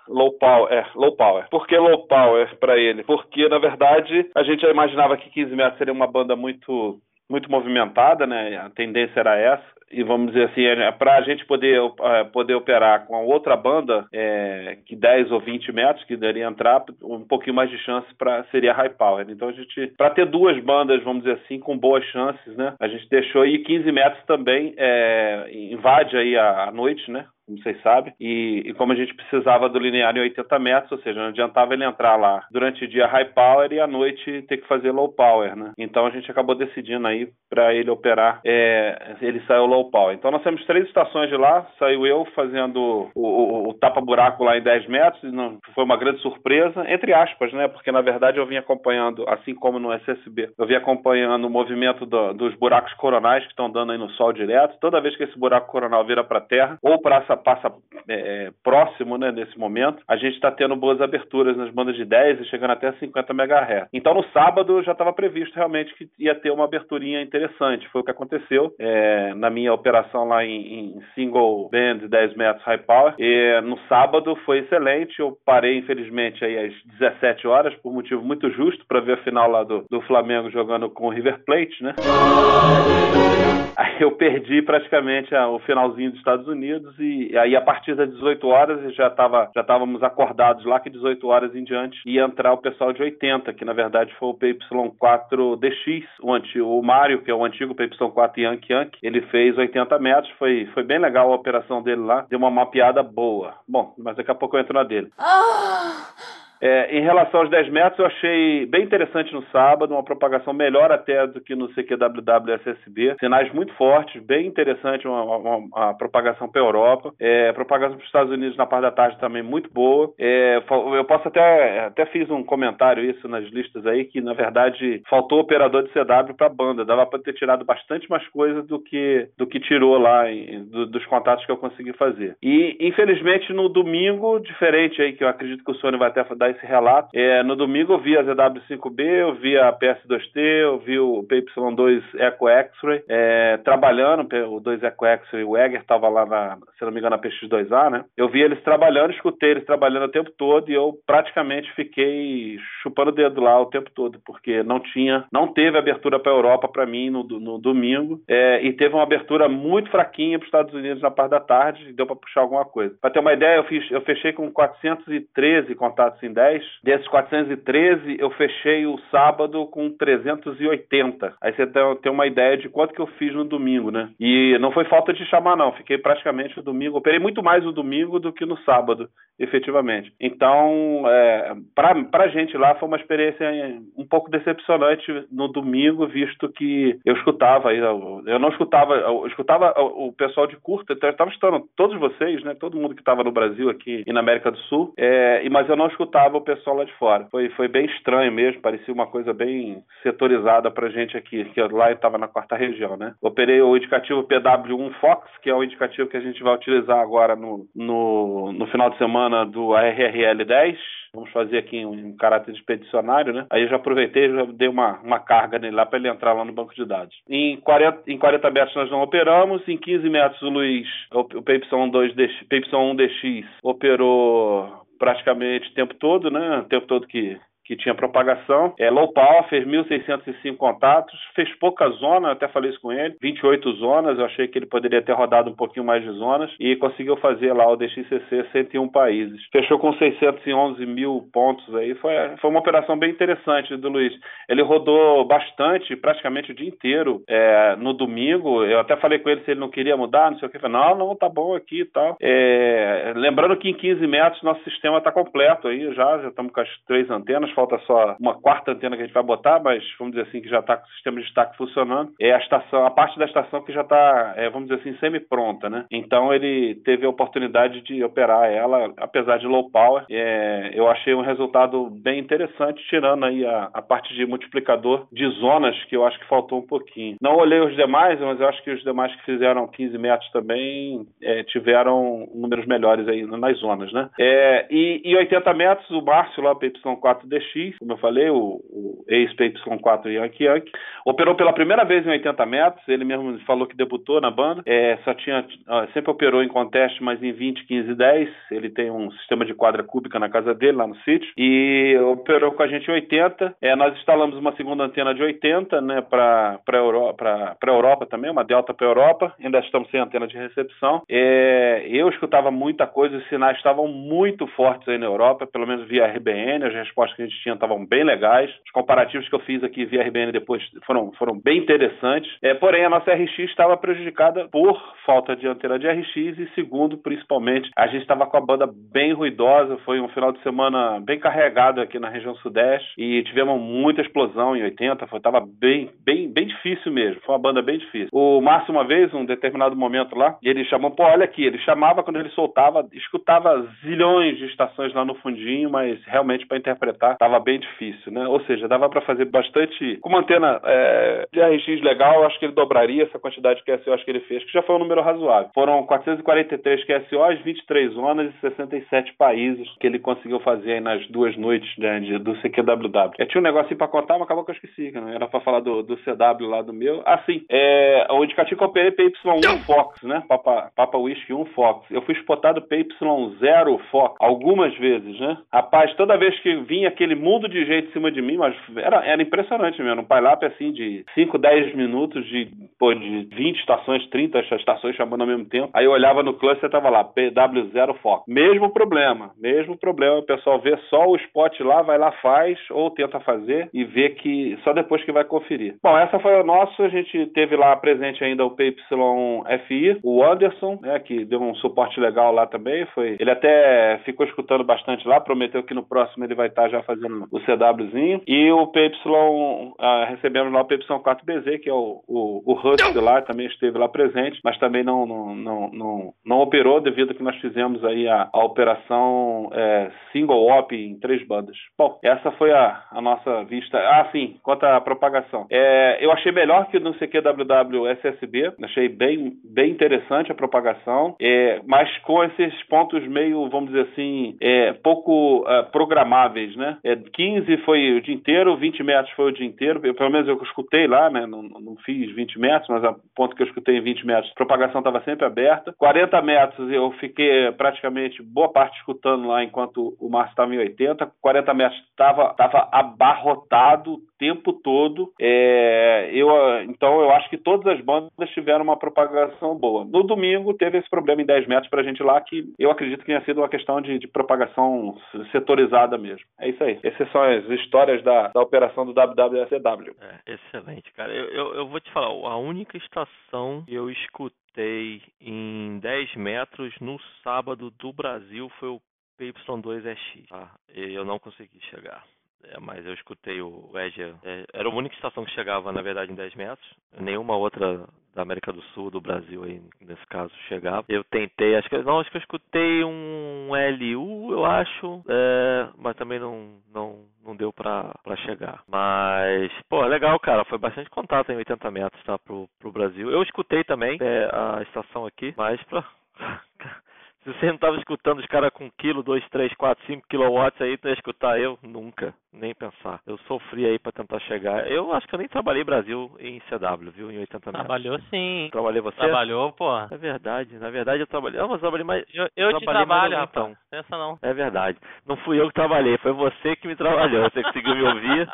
low power, é, low power. Por que low power para ele? Porque, na verdade, a gente já imaginava que 15 metros seria uma banda muito muito movimentada, né? A tendência era essa e vamos dizer assim, é, para a gente poder, é, poder operar com a outra banda, é, que 10 ou 20 metros, que daria entrar, um pouquinho mais de chance para seria high power. Então a gente, para ter duas bandas, vamos dizer assim, com boas chances, né? A gente deixou aí 15 metros também, é, invade aí a, a noite, né? como vocês sabem, e, e, como a gente precisava do linear em 80 metros, ou seja, não adiantava ele entrar lá durante o dia high power e à noite ter que fazer low power, né? Então a gente acabou decidindo aí para ele operar, é, ele saiu low power. Então nós temos três estações de lá, saiu eu fazendo o, o, o tapa-buraco lá em 10 metros, não, foi uma grande surpresa, entre aspas, né? Porque na verdade eu vim acompanhando, assim como no SSB, eu vim acompanhando o movimento do, dos buracos coronais que estão dando aí no sol direto. Toda vez que esse buraco coronal vira para a Terra, ou para essa passa é, próximo, né, nesse momento, a gente está tendo boas aberturas nas bandas de 10 e chegando até 50 MHz. Então, no sábado já estava previsto realmente que ia ter uma aberturinha interessante. Foi o que aconteceu é, na minha operação lá em, em, single band 10 metros high power. E no sábado foi excelente. Eu parei, infelizmente, aí às 17 horas, por motivo muito justo, para ver a final lá do, do Flamengo jogando com o River Plate, né? Aí eu perdi praticamente o finalzinho dos Estados Unidos e aí, a partir das 18 horas, já, tava, já estávamos acordados lá que 18 horas em diante ia entrar o pessoal de 80, que na verdade foi o PY4DX, o, antigo, o Mário, que é o antigo PY4 Yankee Yankee, ele fez 80 metros, foi, foi bem legal a operação dele lá, deu uma mapeada boa. Bom, mas daqui a pouco eu entro na dele. Oh! É, em relação aos 10 metros, eu achei bem interessante no sábado, uma propagação melhor até do que no CQWW SSB. Sinais muito fortes, bem interessante uma, uma, uma propagação para a Europa. É, propagação para os Estados Unidos na parte da tarde também muito boa. É, eu posso até, até fiz um comentário isso nas listas aí, que na verdade faltou operador de CW para a banda. Dava para ter tirado bastante mais coisa do que, do que tirou lá em, do, dos contatos que eu consegui fazer. E infelizmente no domingo, diferente aí, que eu acredito que o Sony vai até dar dar esse relato. É, no domingo eu vi a ZW5B, eu vi a PS2T, eu vi o PY2 Eco X-Ray é, trabalhando, o 2 Eco X-Ray, o Egger estava lá, na, se não me engano, na PX2A, né? Eu vi eles trabalhando, escutei eles trabalhando o tempo todo e eu praticamente fiquei chupando o dedo lá o tempo todo, porque não tinha, não teve abertura para a Europa para mim no, no domingo, é, e teve uma abertura muito fraquinha para os Estados Unidos na parte da tarde, e deu para puxar alguma coisa. Para ter uma ideia, eu, fiz, eu fechei com 413 contatos em 10, desses 413 eu fechei o sábado com 380. Aí você tem uma ideia de quanto que eu fiz no domingo, né? E não foi falta de chamar, não. Fiquei praticamente o domingo. Operei muito mais no domingo do que no sábado, efetivamente. Então, é, para a gente lá foi uma experiência um pouco decepcionante no domingo, visto que eu escutava, eu, eu não escutava, eu escutava o pessoal de curta, então eu estava escutando todos vocês, né? Todo mundo que estava no Brasil aqui e na América do Sul, é, mas eu não escutava o pessoal lá de fora. Foi, foi bem estranho mesmo, parecia uma coisa bem setorizada para gente aqui, que lá eu estava na quarta região, né? Operei o indicativo PW1 Fox, que é o indicativo que a gente vai utilizar agora no, no, no final de semana do ARRL 10. Vamos fazer aqui um, um caráter expedicionário, né? Aí eu já aproveitei já dei uma, uma carga nele lá para ele entrar lá no banco de dados. Em 40, em 40 metros nós não operamos, em 15 metros o Luiz, o, o PY2DX, PY1DX operou praticamente o tempo todo, né? O tempo todo que que tinha propagação. É, low power fez 1.605 contatos, fez pouca zona, até falei isso com ele, 28 zonas, eu achei que ele poderia ter rodado um pouquinho mais de zonas e conseguiu fazer lá o DXCC 101 países. Fechou com 611 mil pontos aí, foi, foi uma operação bem interessante do Luiz. Ele rodou bastante, praticamente o dia inteiro é, no domingo, eu até falei com ele se ele não queria mudar, não sei o que, falei, não, não, tá bom aqui e tal. É, lembrando que em 15 metros nosso sistema está completo aí, já, já estamos com as três antenas, falta só uma quarta antena que a gente vai botar, mas vamos dizer assim que já está com o sistema de destaque funcionando. É a estação, a parte da estação que já está, é, vamos dizer assim, semi-pronta, né? Então ele teve a oportunidade de operar ela, apesar de low power. É, eu achei um resultado bem interessante, tirando aí a, a parte de multiplicador de zonas que eu acho que faltou um pouquinho. Não olhei os demais, mas eu acho que os demais que fizeram 15 metros também é, tiveram números melhores aí nas zonas, né? É, e, e 80 metros, o Márcio lá, PY4DX, como eu falei, o, o ex-PY4 Yankee Yankee, operou pela primeira vez em 80 metros, ele mesmo falou que debutou na banda, é, só tinha, sempre operou em conteste, mas em 20, 15 e 10, ele tem um sistema de quadra cúbica na casa dele, lá no sítio, e operou com a gente em 80, é, nós instalamos uma segunda antena de 80, né, para a Europa, Europa também, uma Delta para Europa, ainda estamos sem antena de recepção, é, eu escutava muita coisa, os sinais estavam muito fortes aí na Europa, pelo menos via RBN, as respostas que a gente tinha estavam bem legais. Os comparativos que eu fiz aqui via RBN depois foram, foram bem interessantes. É, porém, a nossa RX estava prejudicada por falta de antena de RX e, segundo, principalmente, a gente estava com a banda bem ruidosa. Foi um final de semana bem carregado aqui na região sudeste e tivemos muita explosão em 80. Foi, tava bem, bem, bem difícil mesmo. Foi uma banda bem difícil. O Márcio, uma vez, um determinado momento lá, ele chamou, pô, olha aqui, ele chamava quando ele soltava, escutava zilhões de estações lá no fundinho, mas realmente para interpretar estava bem difícil, né? Ou seja, dava para fazer bastante. Com uma antena é, de RX legal, acho que ele dobraria essa quantidade de QSO que ele fez, que já foi um número razoável. Foram 443 QSOs, 23 zonas e 67 países que ele conseguiu fazer nas duas noites né, do CQWW. Eu tinha um negocinho para contar, mas acabou que eu esqueci, né? Era para falar do, do CW lá do meu. Ah, sim. É, o indicativo eu operei PY1 Fox, né? Papa, Papa Whisky 1 Fox. Eu fui spotado PY0 Fox algumas vezes, né? Rapaz, toda vez que vinha aquele mundo de jeito em cima de mim, mas era, era impressionante mesmo. Um pilap assim de 5, 10 minutos, de, pô, de 20 estações, 30 estações chamando ao mesmo tempo. Aí eu olhava no cluster e tava lá, PW0 Fox. Mesmo problema, mesmo problema. O pessoal vê só o spot lá, vai lá, faz, ou tenta fazer e vê que só depois que vai conferir. Bom, essa foi o nosso. A gente teve lá presente ainda o PYFI, o Anderson, né, que deu um suporte legal lá também. Foi, ele até ficou escutando bastante lá, prometeu que no próximo ele vai estar já fazendo o CWzinho. E o PY, uh, recebemos lá o PY4BZ, que é o, o, o lá, também esteve lá presente, mas também não, não, não, não, não operou devido a que nós fizemos aí a, a operação é, single op em três bandas. Bom, essa foi a, a nossa vista. Ah, sim, quanto à propagação. É, eu achei melhor que no CQWW SSB, achei bem, bem interessante a propagação, é, mas com esses pontos meio, vamos dizer assim, é, pouco uh, programáveis, né? É, 15 foi o dia inteiro, 20 metros foi o dia inteiro. Eu, pelo menos eu escutei lá, né? Não, não fiz 20 metros, mas a ponto que eu escutei em 20 metros, a propagação estava sempre aberta. 40 metros eu fiquei praticamente boa parte escutando lá enquanto o Márcio estava em 80. 40 metros estava tava abarrotado o tempo todo. É, eu, então eu acho que todas as bandas tiveram uma propagação boa. No domingo teve esse problema em 10 metros para a gente lá, que eu acredito que tenha sido uma questão de, de propagação setorizada mesmo. É isso aí. Essas são as histórias da, da operação do WWSW. É, excelente, cara. Eu, eu, eu vou te falar, a única estação que eu escutei em 10 metros no sábado do Brasil foi o PY2EX. Tá? E eu não consegui chegar. É, mas eu escutei o Edge. É, era a única estação que chegava, na verdade, em 10 metros. Nenhuma outra da América do Sul, do Brasil aí, nesse caso, chegava. Eu tentei, acho que não, acho que eu escutei um LU, eu acho, é, mas também não, não, não deu pra, pra chegar. Mas, pô, legal, cara, foi bastante contato em 80 metros, tá, pro, pro Brasil. Eu escutei também é, a estação aqui, mas pra Se você não estava escutando os caras com quilo, 2, 3, 4, 5 kilowatts aí, tu ia escutar eu? Nunca, nem pensar. Eu sofri aí para tentar chegar. Eu acho que eu nem trabalhei Brasil em CW, viu? Em 80 metros. Trabalhou sim. Trabalhei você? Trabalhou, pô. É verdade, na verdade eu trabalhei. Não, mas eu trabalhei mais. Eu, eu te trabalhei trabalho, mais rapaz. então. Pensa não. É verdade. Não fui eu que trabalhei, foi você que me trabalhou. Você conseguiu me ouvir.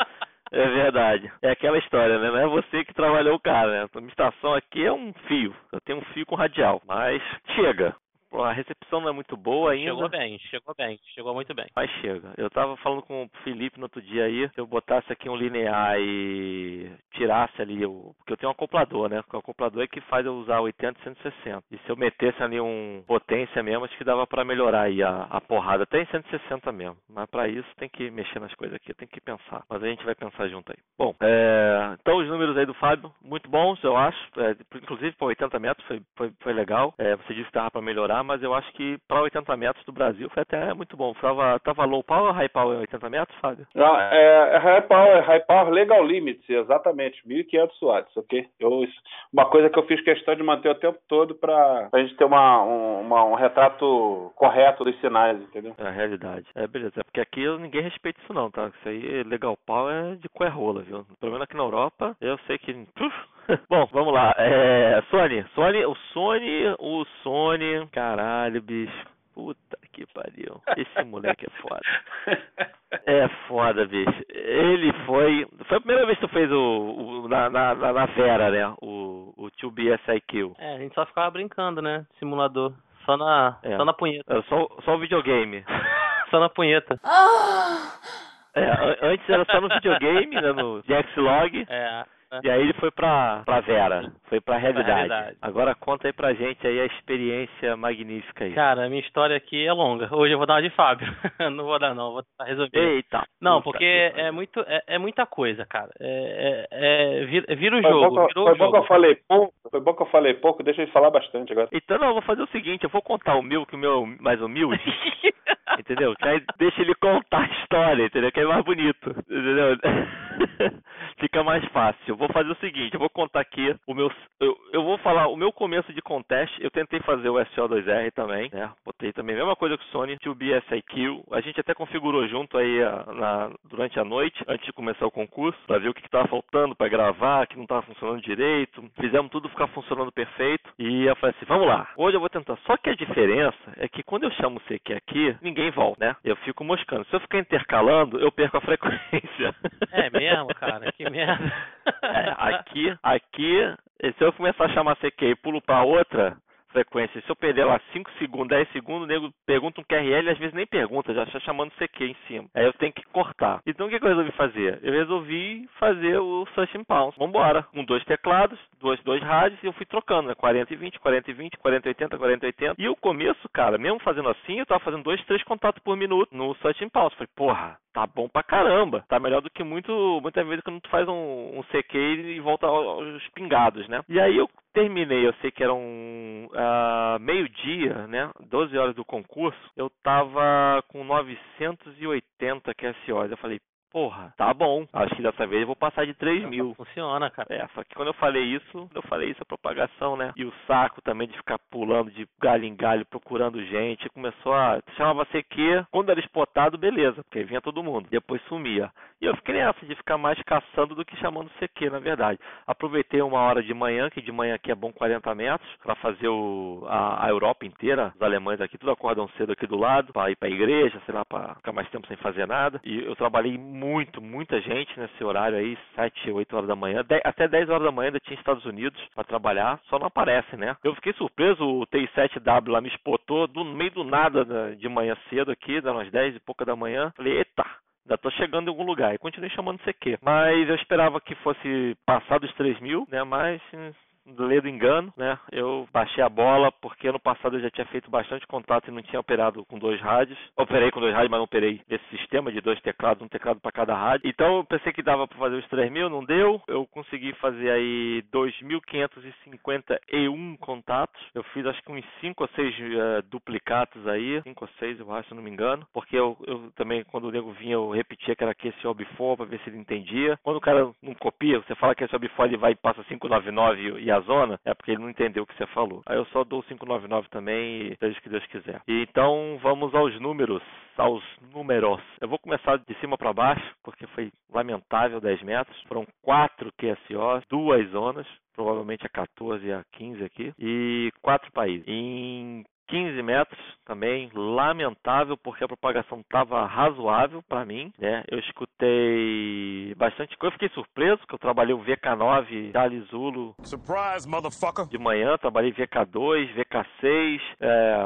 É verdade. É aquela história, né? Não é você que trabalhou o cara, né? A minha estação aqui é um fio. Eu tenho um fio com radial. Mas chega a recepção não é muito boa ainda. Chegou bem, chegou bem, chegou muito bem. Mas chega. Eu tava falando com o Felipe no outro dia aí, se eu botasse aqui um linear e tirasse ali o. Porque eu tenho um acoplador, né? O acoplador é que faz eu usar 80 e 160. E se eu metesse ali um potência mesmo, acho que dava para melhorar aí a, a porrada, até em 160 mesmo. Mas para isso tem que mexer nas coisas aqui, tem que pensar. Mas a gente vai pensar junto aí. Bom, é... então os números aí do Fábio, muito bons, eu acho. É, inclusive para 80 metros foi, foi, foi legal. É, você disse que dava para melhorar mas eu acho que para 80 metros do Brasil foi até muito bom. Tava, tava low power ou high power em 80 metros, Fábio? Não, é, é high power, high power legal limits, exatamente, 1.500 watts, ok? Eu, uma coisa que eu fiz questão de manter o tempo todo para a gente ter uma, um, uma, um retrato correto dos sinais, entendeu? É a realidade. É, beleza. É porque aqui ninguém respeita isso não, tá? Isso aí, legal power é de cué rola, viu? Pelo menos aqui na Europa, eu sei que... Bom, vamos lá. É, Sony, Sony, o Sony, o Sony, caralho, bicho. Puta que pariu. Esse moleque é foda. É foda, bicho. Ele foi. Foi a primeira vez que tu fez o. o na, na, na Vera, né? O, o 2BSIQ. É, a gente só ficava brincando, né? Simulador. Só na, É. só na punheta. Era só, só o videogame. Só na punheta. É, an- antes era só no videogame, né? No Jaxlog. É. E aí ele foi pra, pra Vera, foi pra realidade. realidade. Agora conta aí pra gente aí a experiência magnífica aí. Cara, a minha história aqui é longa. Hoje eu vou dar uma de Fábio. não vou dar, não. Vou tentar resolver. Eita! Não, puta porque que é muito, é, é muita coisa, cara. É, é, é- vira, o Foi, jogo, bom, foi o bom que eu jogo. falei pouco, foi bom que eu falei pouco, deixa eu falar bastante agora. Então não, eu vou fazer o seguinte, eu vou contar o meu, que o meu é mais humilde, entendeu? Que aí deixa ele contar a história, entendeu? Que é mais bonito, entendeu? Fica mais fácil. Vou fazer o seguinte, eu vou contar aqui o meu. Eu, eu vou falar o meu começo de contest. Eu tentei fazer o SO2R também, né? Botei também a mesma coisa que o Sony, 2BSIQ. A gente até configurou junto aí a- na, durante a noite, antes de começar o concurso, pra ver o que, que tava faltando pra gravar, que não tava funcionando direito. Fizemos tudo ficar funcionando perfeito. E eu falei assim, vamos lá. Hoje eu vou tentar. Só que a diferença é que quando eu chamo o CQ aqui, ninguém volta, né? Eu fico moscando. Se eu ficar intercalando, eu perco a frequência. É mesmo, cara? Que merda. Aqui, aqui, se eu começar a chamar CQ e pulo pra outra frequência, se eu perder lá 5 segundos, 10 segundos, o nego pergunta um QRL, às vezes nem pergunta, já está chamando CQ em cima. Aí eu tenho que cortar. Então o que, eu resolvi fazer? Eu resolvi fazer o Search and Pounce. Vambora. Com dois teclados, dois, dois rádios, e eu fui trocando, né? 40 e 20, 40 e 20, 40 e 80, 40 e 80. E o começo, cara, mesmo fazendo assim, eu tava fazendo dois, três contatos por minuto no Search and Pulse. Falei, porra, tá bom pra caramba. Tá melhor do que muito, muitas vezes quando tu faz um, um CQ e volta aos pingados, né? E aí eu terminei, eu sei que era um ah, meio-dia, né? 12 horas do concurso, eu tava com 980 QSOs. Eu falei, porra, tá bom. Acho que dessa vez eu vou passar de 3 mil. Funciona, cara. É, só que quando eu falei isso, eu falei isso a propagação, né? E o saco também de ficar pulando de galho em galho procurando gente, começou a chamava CQ, quando era espotado, beleza, porque aí vinha todo mundo. Depois sumia. E eu fiquei nessa de ficar mais caçando do que chamando CQ, na verdade. Aproveitei uma hora de manhã, que de manhã aqui é bom 40 metros, para fazer o, a, a, Europa inteira. Os alemães aqui tudo acordam cedo aqui do lado, para ir para a igreja, sei lá, para ficar mais tempo sem fazer nada. E eu trabalhei muito, muita gente nesse horário aí, 7, 8 horas da manhã. até 10 horas da manhã ainda tinha Estados Unidos para trabalhar, só não aparece, né? Eu fiquei surpreso, o TI7W lá me espotou do meio do nada né, de manhã cedo aqui, das umas 10 e pouca da manhã. Falei, eita, Ainda tô chegando em algum lugar. E continuei chamando CQ. Mas eu esperava que fosse passar dos 3 mil, né? Mas ledo engano, né? Eu baixei a bola porque ano passado eu já tinha feito bastante contato e não tinha operado com dois rádios. Operei com dois rádios, mas não operei esse sistema de dois teclados, um teclado para cada rádio. Então eu pensei que dava para fazer os 3 mil, não deu. Eu consegui fazer aí 2.551 contatos. Eu fiz acho que uns 5 ou 6 uh, eh, duplicatos aí, 5 ou 6 eu acho, se não me engano. Porque eu, eu também, quando o nego vinha, eu repetia que era que esse before para ver se ele entendia. Quando o cara não copia, você fala que esse before ele vai e passa 599 e zona, é porque ele não entendeu o que você falou. Aí eu só dou 599 também e o que Deus quiser. Então vamos aos números, aos números. Eu vou começar de cima para baixo, porque foi lamentável 10 metros. Foram quatro QSOs, duas zonas, provavelmente a 14 e a 15 aqui, e quatro países. Em 15 metros também, lamentável porque a propagação estava razoável para mim, né? Eu escutei bastante coisa, fiquei surpreso que eu trabalhei o VK9 Charlie Zulu Surprise, motherfucker! de manhã, trabalhei VK2, VK6, é,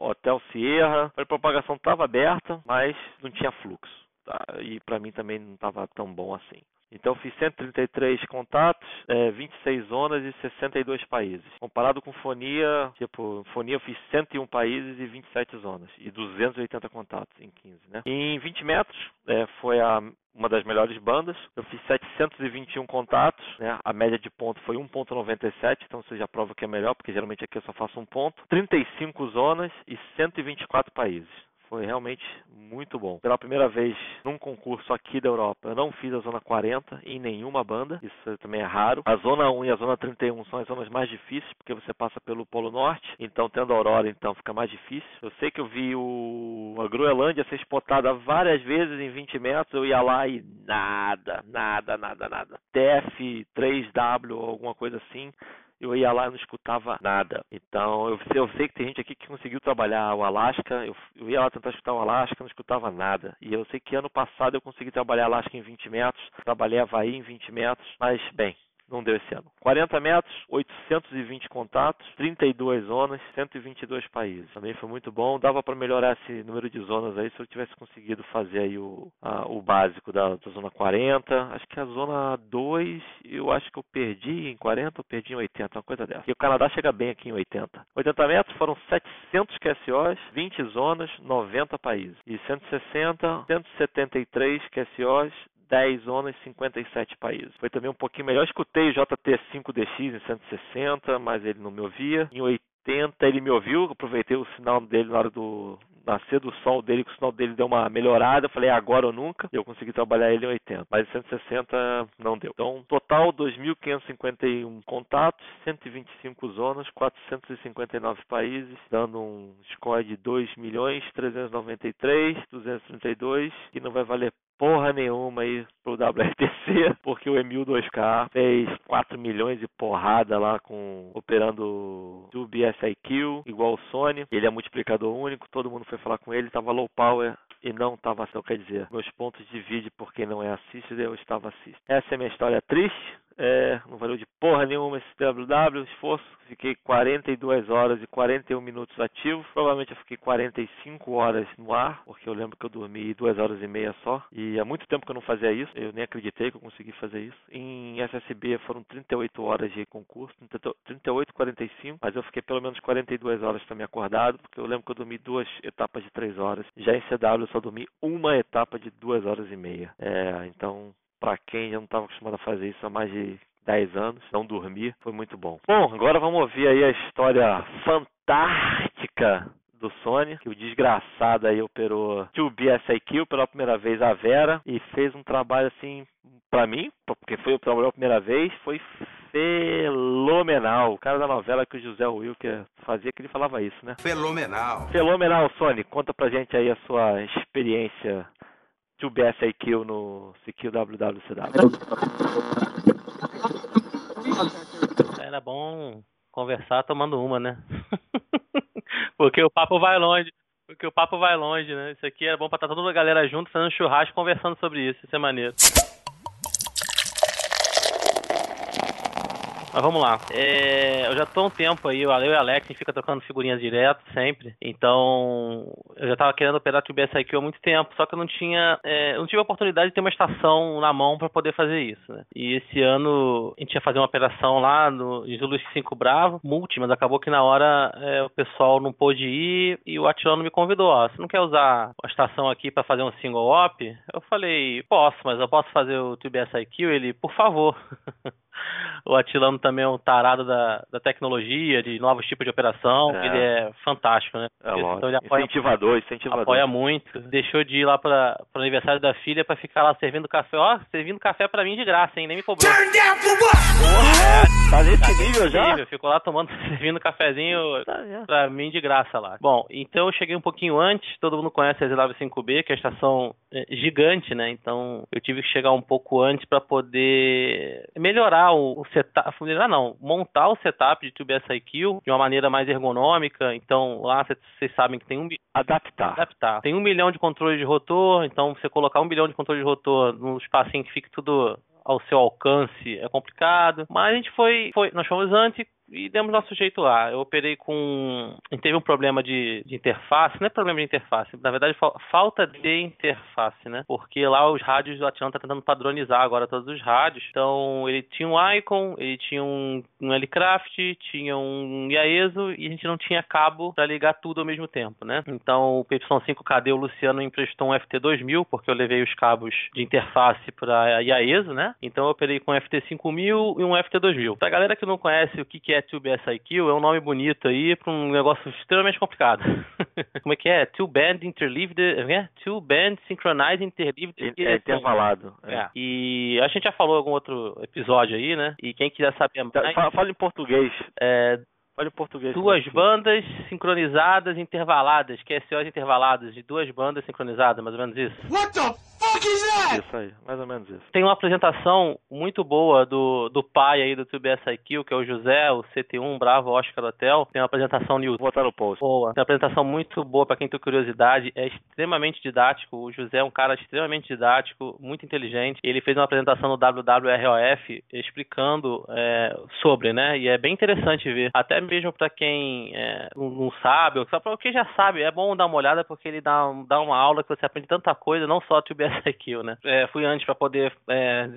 Hotel Sierra, a propagação estava aberta, mas não tinha fluxo. Tá? E para mim também não estava tão bom assim. Então fiz 133 contatos, é, 26 zonas e 62 países. Comparado com fonia, tipo, fonia eu fiz 101 países e 27 zonas e 280 contatos em 15, né? Em 20 metros é, foi a uma das melhores bandas. Eu fiz 721 contatos, né? A média de ponto foi 1.97, então você já prova que é melhor, porque geralmente aqui eu só faço um ponto. 35 zonas e 124 países. Foi realmente muito bom. Pela primeira vez num concurso aqui da Europa, eu não fiz a zona 40 em nenhuma banda. Isso também é raro. A zona 1 e a zona 31 são as zonas mais difíceis, porque você passa pelo Polo Norte. Então, tendo a Aurora, então fica mais difícil. Eu sei que eu vi o... a Groenlândia ser spotada várias vezes em 20 metros. Eu ia lá e nada, nada, nada, nada. TF3W ou alguma coisa assim eu ia lá e não escutava nada. Então, eu, eu sei que tem gente aqui que conseguiu trabalhar o Alasca, eu, eu ia lá tentar escutar o Alasca, não escutava nada. E eu sei que ano passado eu consegui trabalhar Alasca em 20 metros, trabalhei Havaí em 20 metros, mas, bem, não deu esse ano. 40 metros, 820 contatos, 32 zonas, 122 países. Também foi muito bom. Dava para melhorar esse número de zonas aí se eu tivesse conseguido fazer aí o, a, o básico da, da, zona 40. Acho que a zona 2 eu acho que eu perdi em 40 ou perdi em 80, uma coisa dessa. E o Canadá chega bem aqui em 80. 80 metros foram 700 QSOs, 20 zonas, 90 países. E 160, 173 QSOs, 10 zonas, 57 países. Foi também um pouquinho melhor. escutei o JT5DX em 160, mas ele não me ouvia. Em 80 ele me ouviu, aproveitei o sinal dele na hora do nascer do sol dele, que o sinal dele deu uma melhorada. Eu falei, é agora ou nunca. E eu consegui trabalhar ele em 80. Mas em 160 não deu. Então, total 2.551 contatos, 125 zonas, 459 países, dando um score de 2 milhões 393 232, que não vai valer porra nenhuma aí pro WRTC, porque o Emil 2K fez 4 milhões e porrada lá com operando o BSIQ, igual o Sony. Ele é multiplicador único, todo mundo foi falar com ele, tava low power e não estava então quer dizer, meus pontos de vídeo por quem não é assístido, eu estava assistindo. Essa é minha história triste, é, não valeu de porra nenhuma esse WW, esforço. Fiquei 42 horas e 41 minutos ativo. Provavelmente eu fiquei 45 horas no ar, porque eu lembro que eu dormi 2 horas e meia só. E há muito tempo que eu não fazia isso. Eu nem acreditei que eu consegui fazer isso. Em SSB foram 38 horas de concurso, 38, 45. Mas eu fiquei pelo menos 42 horas me acordado, porque eu lembro que eu dormi duas etapas de 3 horas. Já em CW eu só dormi uma etapa de 2 horas e meia. É, então para quem já não estava acostumado a fazer isso há mais de 10 anos, não dormir, foi muito bom. Bom, agora vamos ouvir aí a história fantástica do Sony, que o desgraçado aí operou 2BSIQ pela primeira vez a Vera e fez um trabalho assim, pra mim, porque foi o trabalho a primeira vez, foi fenomenal. O cara da novela que o José Wilker fazia, que ele falava isso, né? Fenomenal. Fenomenal, Sony. Conta pra gente aí a sua experiência 2BSIQ no CQ WWCW. Era bom conversar tomando uma, né? Porque o papo vai longe. Porque o papo vai longe, né? Isso aqui é bom pra estar toda a galera junto, fazendo churrasco, conversando sobre isso. Isso é maneiro. Mas vamos lá. É, eu já tô há um tempo aí, eu e o Alex, a gente fica trocando figurinhas direto, sempre. Então, eu já tava querendo operar o BSIQ há muito tempo, só que eu não tinha. É, eu não tive a oportunidade de ter uma estação na mão para poder fazer isso, né? E esse ano a gente ia fazer uma operação lá no em Zulu 5 Bravo, multi, mas acabou que na hora é, o pessoal não pôde ir e o Atilano me convidou, ó, você não quer usar a estação aqui para fazer um single op? Eu falei, posso, mas eu posso fazer o TBSIQ? Ele, por favor. o Atilano também é um tarado da, da tecnologia, de novos tipos de operação. É. Ele é fantástico, né? É lógico. Então ele apoia, incentivador, incentivador. apoia muito. Deixou de ir lá para o aniversário da filha para ficar lá servindo café. Ó, servindo café para mim de graça, hein? Nem me cobrou. Tá nesse Tá nível nesse já? nível, Ficou lá tomando, servindo cafezinho Tá, é. pra mim de graça lá. Bom, então eu cheguei um pouquinho antes, todo mundo conhece a ZW5B, que é a estação é, gigante, né? Então eu tive que chegar um pouco antes para poder melhorar o, o setup, melhorar não, montar o setup de TubeSIQ de uma maneira mais ergonômica. Então lá vocês sabem que tem um Adaptar. adaptar. Tem um milhão de controles de rotor, então você colocar um milhão de controles de rotor num espacinho que fique tudo ao seu alcance é complicado. Mas a gente foi, foi nós fomos antes e demos nosso jeito lá. Eu operei com. Teve um problema de, de interface, não é problema de interface, na verdade fa- falta de interface, né? Porque lá os rádios do Atlanta tá tentando padronizar agora todos os rádios. Então ele tinha um Icon, ele tinha um, um L-Craft, tinha um IAESO e a gente não tinha cabo para ligar tudo ao mesmo tempo, né? Então o PY5KD, o Luciano emprestou um FT2000, porque eu levei os cabos de interface para IAESO, né? Então eu operei com um FT5000 e um FT2000. Pra galera que não conhece o que que é TubeSIQ, é um nome bonito aí para um negócio extremamente complicado. Como é que é? Two Band Interleaved, é? Two Band Synchronized Interleaved É intervalado. É. É. E a gente já falou em algum outro episódio aí, né? E quem quiser saber Tá, mais, Fala, fala em português. é, Fala em português. duas Como- bandas sincronizadas intervaladas, QSOs intervaladas, de duas bandas sincronizadas, mais ou menos isso. Isso aí, mais ou menos isso. Tem uma apresentação muito boa do, do pai aí do TubeSIQ, que é o José, o CT1 Bravo Oscar Hotel. Tem uma apresentação no Vou YouTube. botar no post. Boa. Tem uma apresentação muito boa para quem tem curiosidade. É extremamente didático. O José é um cara extremamente didático, muito inteligente. Ele fez uma apresentação no WWROF explicando é, sobre, né? E é bem interessante ver. Até mesmo para quem é, não, sabe, ou só para quem já sabe, é bom dar uma olhada porque ele dá, dá uma aula que você aprende tanta coisa, não só TubeSIQ, né? É, fui antes para poder é,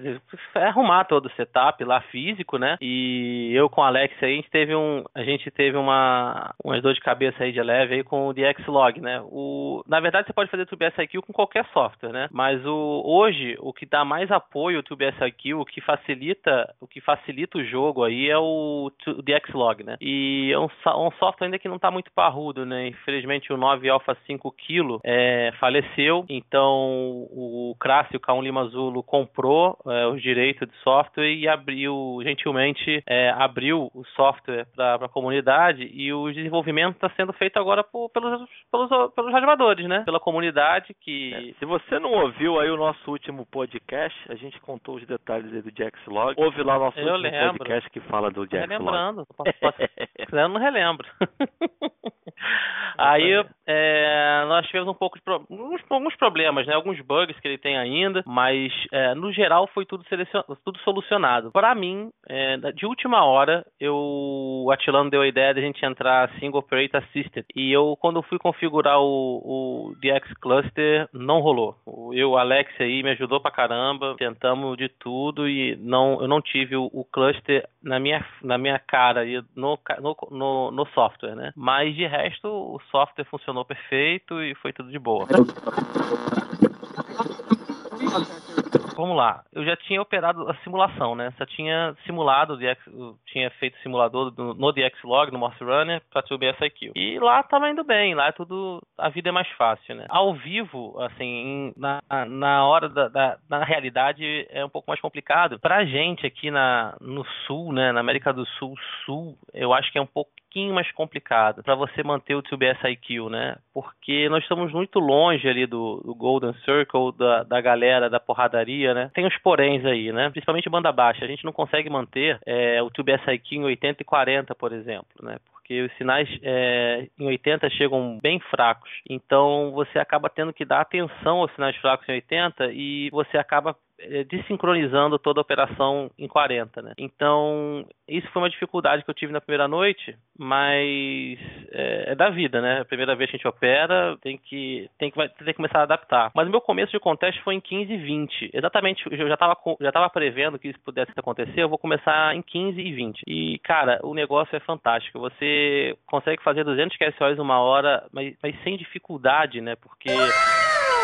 arrumar todo o setup lá físico, né? E eu com o Alex aí, a gente teve um, a gente teve uma umas dor de cabeça aí de leve aí com o DXLog, né? O, na verdade você pode fazer TubeSIQ com qualquer software, né? Mas o hoje o que dá mais apoio ao TubeSIQ, o que facilita, o que facilita o jogo aí é o, o DXLog, né? E é um, um software ainda que não está muito parrudo, né? Infelizmente o 9 Alpha 5 Kilo é, faleceu, então o Crassio K1 Lima Zulo comprou é, os direitos de software e abriu, gentilmente, é, abriu o software para a comunidade e o desenvolvimento está sendo feito agora por- pelos, pelos, pelos né? Pela comunidade que... É, Se você não ouviu aí o nosso último podcast, a gente contou os detalhes aí do Jaxlog. Ouve lá o nosso Eu último lembro. podcast que fala do posso, se quiser, eu não relembro. Aí é, nós tivemos um pouco de pro- alguns, alguns problemas, né? Alguns bugs que ele tem ainda, mas é, no geral foi tudo, tudo solucionado. Para mim, é, de última hora, eu o Atilano deu a ideia de a gente entrar single operator assisted. E eu, quando fui configurar o, o DX Cluster, não rolou. Eu, o Alex aí, me ajudou pra caramba. Tentamos de tudo e não, eu não tive o, o cluster na minha, na minha cara e no, no, no, no software, né? Mas de resto, o software funcionou perfeito e foi tudo de boa. Vamos lá. Eu já tinha operado a simulação, né? Já tinha simulado, DX, tinha feito simulador do, no DXLog, no Morse Runner, pra TubeS IQ. E lá tava indo bem, lá é tudo. A vida é mais fácil, né? Ao vivo, assim, na, na hora da, da. Na realidade, é um pouco mais complicado. Pra gente aqui na, no sul, né? Na América do Sul, sul, eu acho que é um pouco pouquinho mais complicado para você manter o 2BS IQ, né? Porque nós estamos muito longe ali do, do Golden Circle, da, da galera da porradaria, né? Tem os poréns aí, né? Principalmente banda baixa. A gente não consegue manter é, o 2BS IQ em 80 e 40, por exemplo, né? porque os sinais é, em 80 chegam bem fracos. Então você acaba tendo que dar atenção aos sinais fracos em 80 e você acaba desincronizando toda a operação em 40, né? Então, isso foi uma dificuldade que eu tive na primeira noite, mas é, é da vida, né? A primeira vez que a gente opera, tem que, tem que, tem que começar a adaptar. Mas o meu começo de conteste foi em 15 e 20. Exatamente, eu já estava já tava prevendo que isso pudesse acontecer, eu vou começar em 15 e 20. E, cara, o negócio é fantástico. Você consegue fazer 200 QSOs uma hora, mas, mas sem dificuldade, né? Porque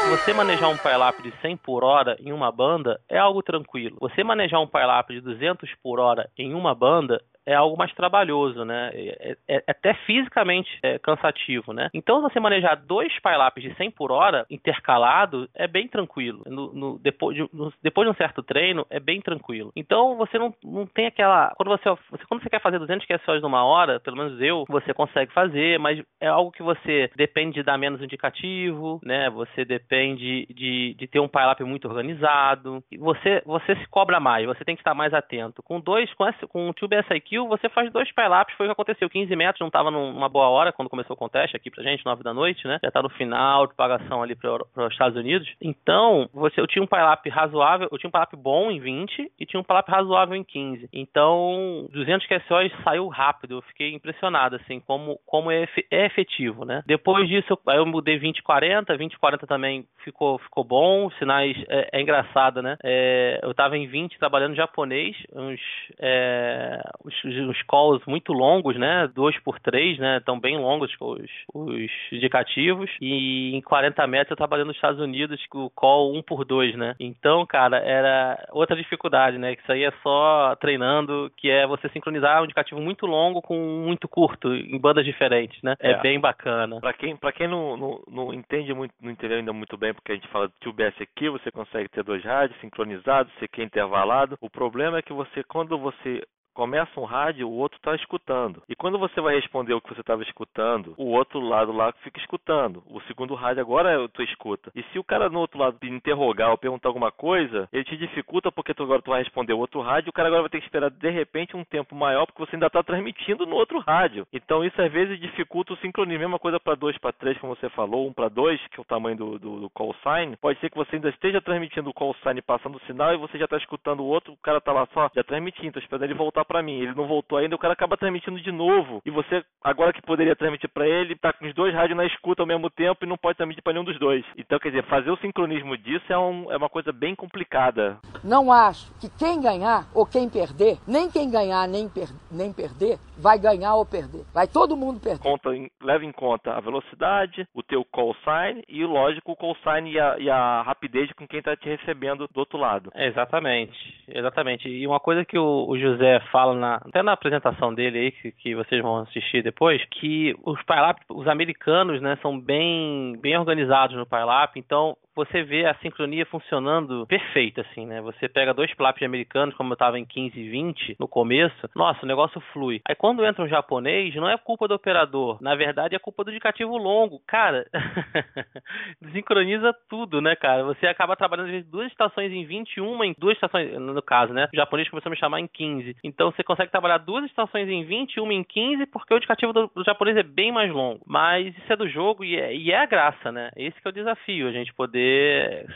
você manejar um pylap de 100 por hora em uma banda é algo tranquilo. Você manejar um pylap de 200 por hora em uma banda é algo mais trabalhoso, né? É, é, é até fisicamente é, cansativo, né? Então, você manejar dois pylaps de 100 por hora intercalado é bem tranquilo. No, no, depois, de, no, depois de um certo treino, é bem tranquilo. Então, você não, não tem aquela... Quando você, você, quando você quer fazer 200 QSOs numa hora, pelo menos eu, você consegue fazer, mas é algo que você depende de dar menos indicativo, né? Você depende de, de ter um pylap muito organizado. Você, você se cobra mais, você tem que estar mais atento. Com dois, com, esse, com o Tube SIQ, você faz dois pylapes, foi o que aconteceu. 15 metros, não estava numa boa hora quando começou o contest aqui pra gente, 9 da noite, né? Já tá no final de pagação ali para os Estados Unidos. Então, você, eu tinha um pylap razoável, eu tinha um pylap bom em 20 e tinha um pylap razoável em 15. Então, 200 QSOs saiu rápido, eu fiquei impressionado, assim, como, como é, é efetivo, né? Depois disso, eu, eu mudei 20 40, 20 40 também ficou, ficou bom, sinais, é, é engraçado, né? É, eu tava em 20 trabalhando japonês, uns, é, os, uns calls muito longos, né? Dois por três, né? Estão bem longos os, os indicativos. E em 40 metros eu trabalhando nos Estados Unidos com o call um por dois, né? Então, cara, era outra dificuldade, né? Que isso aí é só treinando, que é você sincronizar um indicativo muito longo com muito curto, em bandas diferentes, né? É, é bem bacana. Para quem, pra quem não, não, não, entende muito, não entendeu ainda muito bem, porque a gente fala de TubeS aqui, você consegue ter dois rádios sincronizados, CQ intervalado. O problema é que você, quando você começa um rádio, o outro está escutando. E quando você vai responder o que você estava escutando, o outro lado lá fica escutando. O segundo rádio agora tu escuta. E se o cara no outro lado interrogar ou perguntar alguma coisa, ele te dificulta porque tu agora tu vai responder o outro rádio, o cara agora vai ter que esperar de repente um tempo maior porque você ainda está transmitindo no outro rádio. Então isso às vezes dificulta o sincronismo. Mesma coisa para 2 para 3, como você falou, 1 um para 2, que é o tamanho do, do, do, call sign. Pode ser que você ainda esteja transmitindo o call sign passando o sinal e você já está escutando o outro, o cara está lá só já transmitindo, esperando ele voltar para mim. Ele não voltou ainda, o cara acaba transmitindo de novo. E você, agora que poderia transmitir para ele, tá com os dois rádios na escuta ao mesmo tempo e não pode transmitir para nenhum dos dois. Então, quer dizer, fazer o sincronismo disso é, um, é uma coisa bem complicada. Não acho que quem ganhar ou quem perder, nem quem ganhar nem, per nem perder, vai ganhar ou perder. Vai todo mundo perder. Conta, leva em conta a velocidade, o teu call sign e, lógico, o call sign e a, e a rapidez com quem está te recebendo do outro lado. exatamente, exatamente. E uma coisa que o, o José fala na, até na apresentação dele aí, que, que vocês vão assistir depois, que os PyLap, os americanos, né, são bem, bem organizados no PyLap, então você vê a sincronia funcionando perfeita, assim, né? Você pega dois PLAPs americanos, como eu tava em 15 e 20 no começo, nossa, o negócio flui. Aí quando entra um japonês, não é culpa do operador, na verdade é culpa do indicativo longo. Cara, sincroniza tudo, né, cara? Você acaba trabalhando duas estações em 21, em duas estações, no caso, né? O japonês começou a me chamar em 15. Então você consegue trabalhar duas estações em 20, uma em 15, porque o indicativo do, do japonês é bem mais longo. Mas isso é do jogo e é, e é a graça, né? Esse é o desafio, a gente poder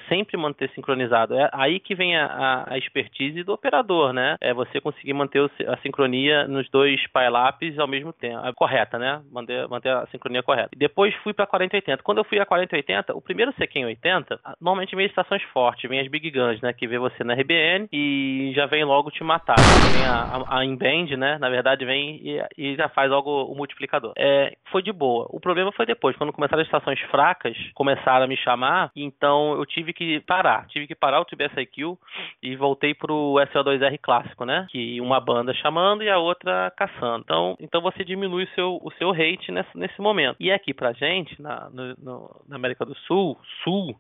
sempre manter sincronizado. É aí que vem a, a expertise do operador, né? É você conseguir manter a sincronia nos dois PyLaps ao mesmo tempo. Correta, né? Manter, manter a sincronia correta. E depois fui para 4080. Quando eu fui a 4080, o primeiro CQ em 80, normalmente vem estações fortes, vem as Big Guns, né? Que vê você na RBN e já vem logo te matar. Vem a, a, a inband, né? Na verdade, vem e, e, já faz logo o multiplicador. É, foi de boa. O problema foi depois, quando começaram as estações fracas, começaram a me chamar, e Então eu tive que parar, tive que parar o TBSIQ e voltei pro SO2R clássico, né? Que uma banda chamando e a outra caçando. Então, então você diminui o seu, o seu rate nesse, nesse momento. E aqui pra gente, na, no, no, na América do Sul, Sul,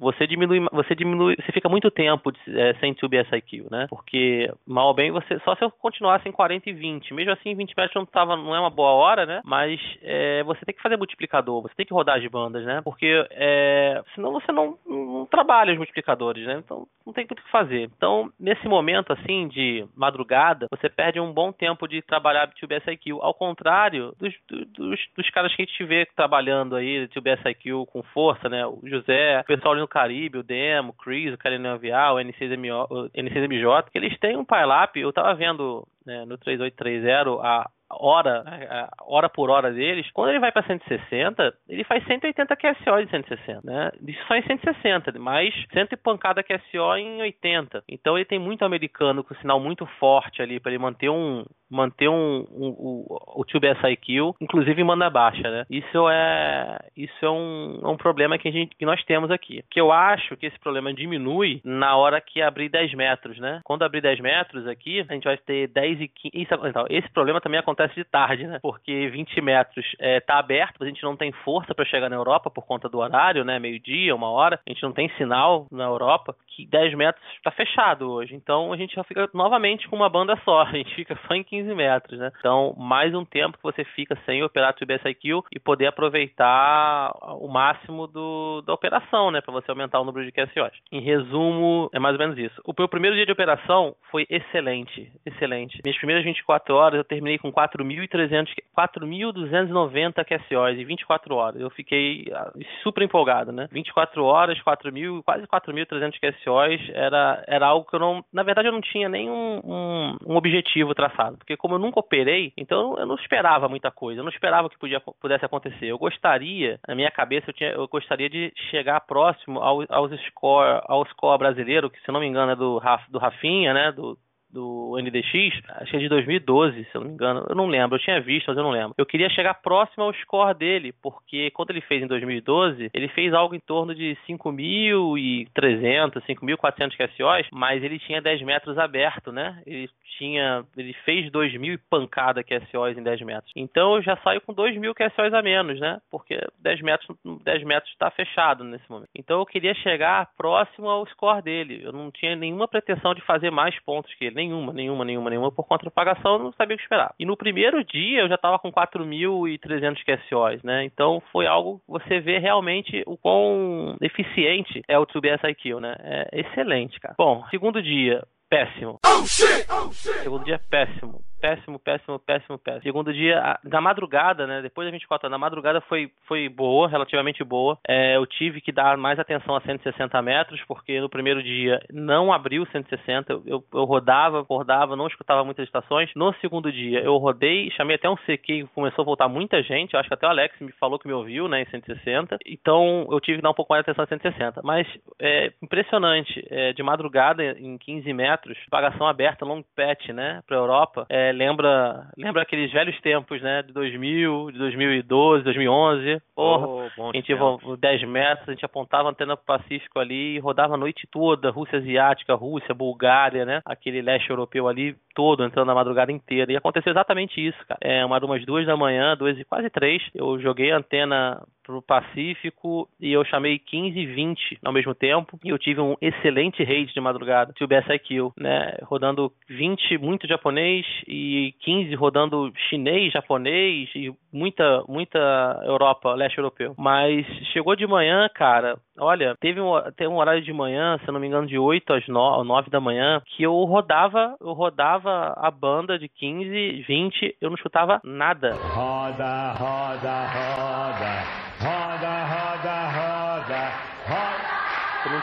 você diminui, você diminui, você fica muito tempo é, sem tube SIQ, né? Porque mal ou bem você só se eu continuasse em 40 e 20, mesmo assim 20 metros não tava, não é uma boa hora, né? Mas é, você tem que fazer multiplicador, você tem que rodar as bandas, né? Porque é, senão você não, não trabalha os multiplicadores, né? Então não tem muito o que fazer. Então nesse momento assim de madrugada, você perde um bom tempo de trabalhar tube SIQ, ao contrário dos, dos, dos caras que a gente vê trabalhando aí tube SIQ com força, né? O José, o pessoal Caribe, o Demo, o Chris, o Carolina Avial, o N6MJ, o N6MJ, eles têm um pile-up, eu tava vendo né, no 3830 a hora, né, hora por hora deles, quando ele vai para 160, ele faz 180 QSO de 160, né? Isso só em 160, mais 100 e pancada QSO em 80. Então ele tem muito americano com sinal muito forte ali para ele manter um manter um, um, um o, tube SIQ, inclusive em banda baixa, né? Isso é isso é um, é um problema que a gente que nós temos aqui. Que eu acho que esse problema diminui na hora que abrir 10 metros, né? Quando abrir 10 metros aqui, a gente vai ter 10 e 15. Isso, então, esse problema também acontece de tarde, né? Porque 20 metros é, tá aberto, a gente não tem força para chegar na Europa por conta do horário, né? Meio-dia, uma hora. A gente não tem sinal na Europa. Que 10 metros está fechado hoje. Então a gente já fica novamente com uma banda só. A gente fica só em 15 metros, né? Então, mais um tempo que você fica sem operar o BSIQ e poder aproveitar o máximo do, da operação, né? Para você aumentar o número de QSOs. Em resumo, é mais ou menos isso. O meu primeiro dia de operação foi excelente. Excelente. Minhas primeiras 24 horas eu terminei com 4 4.290 QSOs em 24 horas. Eu fiquei ah, super empolgado, né? 24 horas, 4.000, quase 4.300 QSOs era, era algo que eu não... Na verdade, eu não tinha nem um, um, um, objetivo traçado. Porque como eu nunca operei, então eu não esperava muita coisa. Eu não esperava que podia, pudesse acontecer. Eu gostaria, na minha cabeça, eu, tinha, eu gostaria de chegar próximo ao, aos score, ao score brasileiro, que se não me engano é do, do Rafinha, né? Do do NDX, acho que é de 2012, se eu não me engano. Eu não lembro, eu tinha visto, mas eu não lembro. Eu queria chegar próximo ao score dele, porque quando ele fez em 2012, ele fez algo em torno de 5.300, 5.400 QSOs, mas ele tinha 10 metros aberto, né? Ele tinha, ele fez 2.000 e pancada QSOs em 10 metros. Então eu já saio com 2.000 QSOs a menos, né? Porque 10 metros, 10 metros está fechado nesse momento. Então eu queria chegar próximo ao score dele. Eu não tinha nenhuma pretensão de fazer mais pontos que ele nenhuma, nenhuma, nenhuma, nenhuma. Por conta da pagação, eu não sabia o que esperar. E no primeiro dia eu já estava com 4.300 QSOs, né? Então foi algo você vê realmente o quão eficiente é o TubeSIQ, né? É excelente, cara. Bom, segundo dia, péssimo. Oh, shit! Oh, shit! Segundo dia, péssimo péssimo, péssimo, péssimo, péssimo. Segundo dia, da madrugada, né? Depois da 24 horas, na madrugada foi, foi boa, relativamente boa. É, eu tive que dar mais atenção a 160 metros, porque no primeiro dia não abriu 160. Eu, eu rodava, rodava, não escutava muitas estações. No segundo dia, eu rodei, chamei até um CQ, começou a voltar muita gente. acho que até o Alex me falou que me ouviu, né, em 160. Então eu tive que dar um pouco mais de atenção a 160. Mas é impressionante, é, de madrugada, em 15 metros, pagação aberta, long patch, né, pra Europa. É, lembra, lembra aqueles velhos tempos, né? De 2000, de 2012, 2011. Porra, oh, a gente ia 10 metros, a gente apontava a antena pro Pacífico ali e rodava a noite toda, Rússia Asiática, Rússia, Bulgária, né? Aquele leste europeu ali todo, entrando na madrugada inteira. E aconteceu exatamente isso, cara. É, uma, umas duas da manhã, duas e quase três, eu joguei a antena pro Pacífico e eu chamei 15 e 20 ao mesmo tempo. E eu tive um excelente rate de madrugada, o BSIQ, né, rodando 20 muito japonês e 15 rodando chinês, japonês e muita muita Europa, leste europeu. Mas chegou de manhã, cara, olha, teve um, teve um horário de manhã, se eu não me engano, de 8 às 9, 9 da manhã, que eu rodava, eu rodava a banda de 15, 20, eu não escutava nada. Roda, roda, roda. Roda,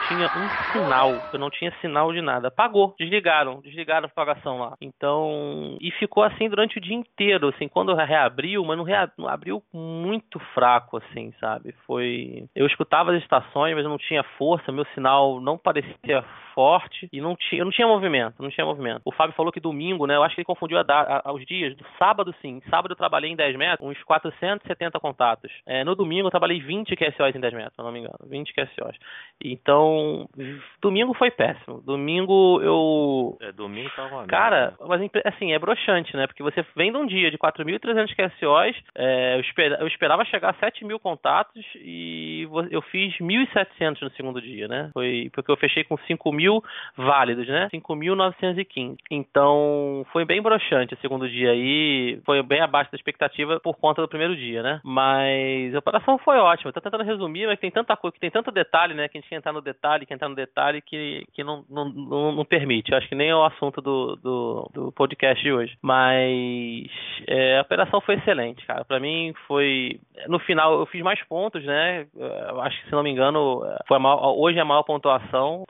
tinha um sinal, eu não tinha sinal de nada. Apagou, desligaram, desligaram a propagação lá. Então, e ficou assim durante o dia inteiro, assim, quando reabriu, mas não, rea, não abriu muito fraco, assim, sabe? Foi. Eu escutava as estações, mas eu não tinha força, meu sinal não parecia forte e não tinha, eu não tinha movimento, não tinha movimento. O Fábio falou que domingo, né? Eu acho que ele confundiu a, a, os dias. Do sábado, sim. Sábado eu trabalhei em 10 metros, uns 470 contatos. É, no domingo eu trabalhei 20 QSOs em 10 metros, se não me engano. 20 QSOs. Então, domingo foi péssimo. Domingo eu. É, domingo tava Cara, mas assim, é broxante, né? Porque você vem de um dia de 4.300 QSOs, é, eu, esper, eu esperava chegar a 7 mil contatos e eu fiz 1.700 no segundo dia, né? Foi porque eu fechei com 5 mil válidos, né? 5.915. Então, foi bem broxante o segundo dia aí, foi bem abaixo da expectativa por conta do primeiro dia, né? Mas a operação foi ótima. Tô tentando resumir, mas tem tanta coisa, que tem tanto detalhe, né? Que a gente quer entrar no detalhe, quer entrar no detalhe que, que não, não, não, não permite. Eu acho que nem é o assunto do, do, do podcast de hoje. Mas é, a operação foi excelente, cara. Para mim foi. No final, eu fiz mais pontos, né? Eu acho que, se não me engano, foi a maior, hoje é a maior pontuação.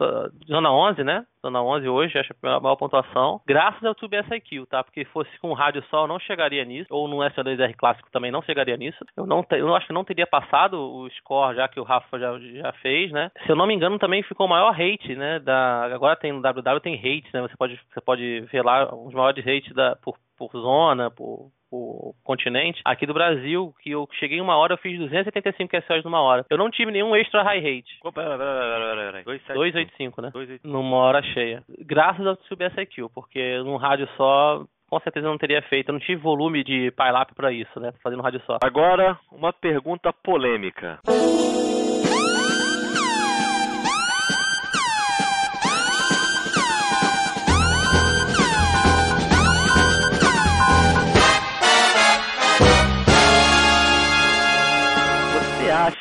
Zona zona 11, né? Zona 11 hoje, acho a maior pontuação. Graças ao Tube SIQ, tá? Porque fosse com rádio só, eu não chegaria nisso. Ou no SO2R clássico também não chegaria nisso. Eu não te, eu acho que não teria passado o score já que o Rafa já, já fez, né? Se eu não me engano, também ficou o maior rate, né? Da, agora tem no WW tem rates, né? Você pode, você pode ver lá os maiores rates da, por, por zona, por, o continente, aqui do Brasil, que eu cheguei em uma hora, eu fiz 275 QSOs numa hora. Eu não tive nenhum extra high rate. Oh, pera, pera, pera, 285, né? 285. Numa hora cheia. Graças ao SubSIQ, porque num rádio só com certeza não teria feito. Eu não tive volume de pile-up para isso, né? Fazendo rádio só. Agora, uma pergunta polêmica.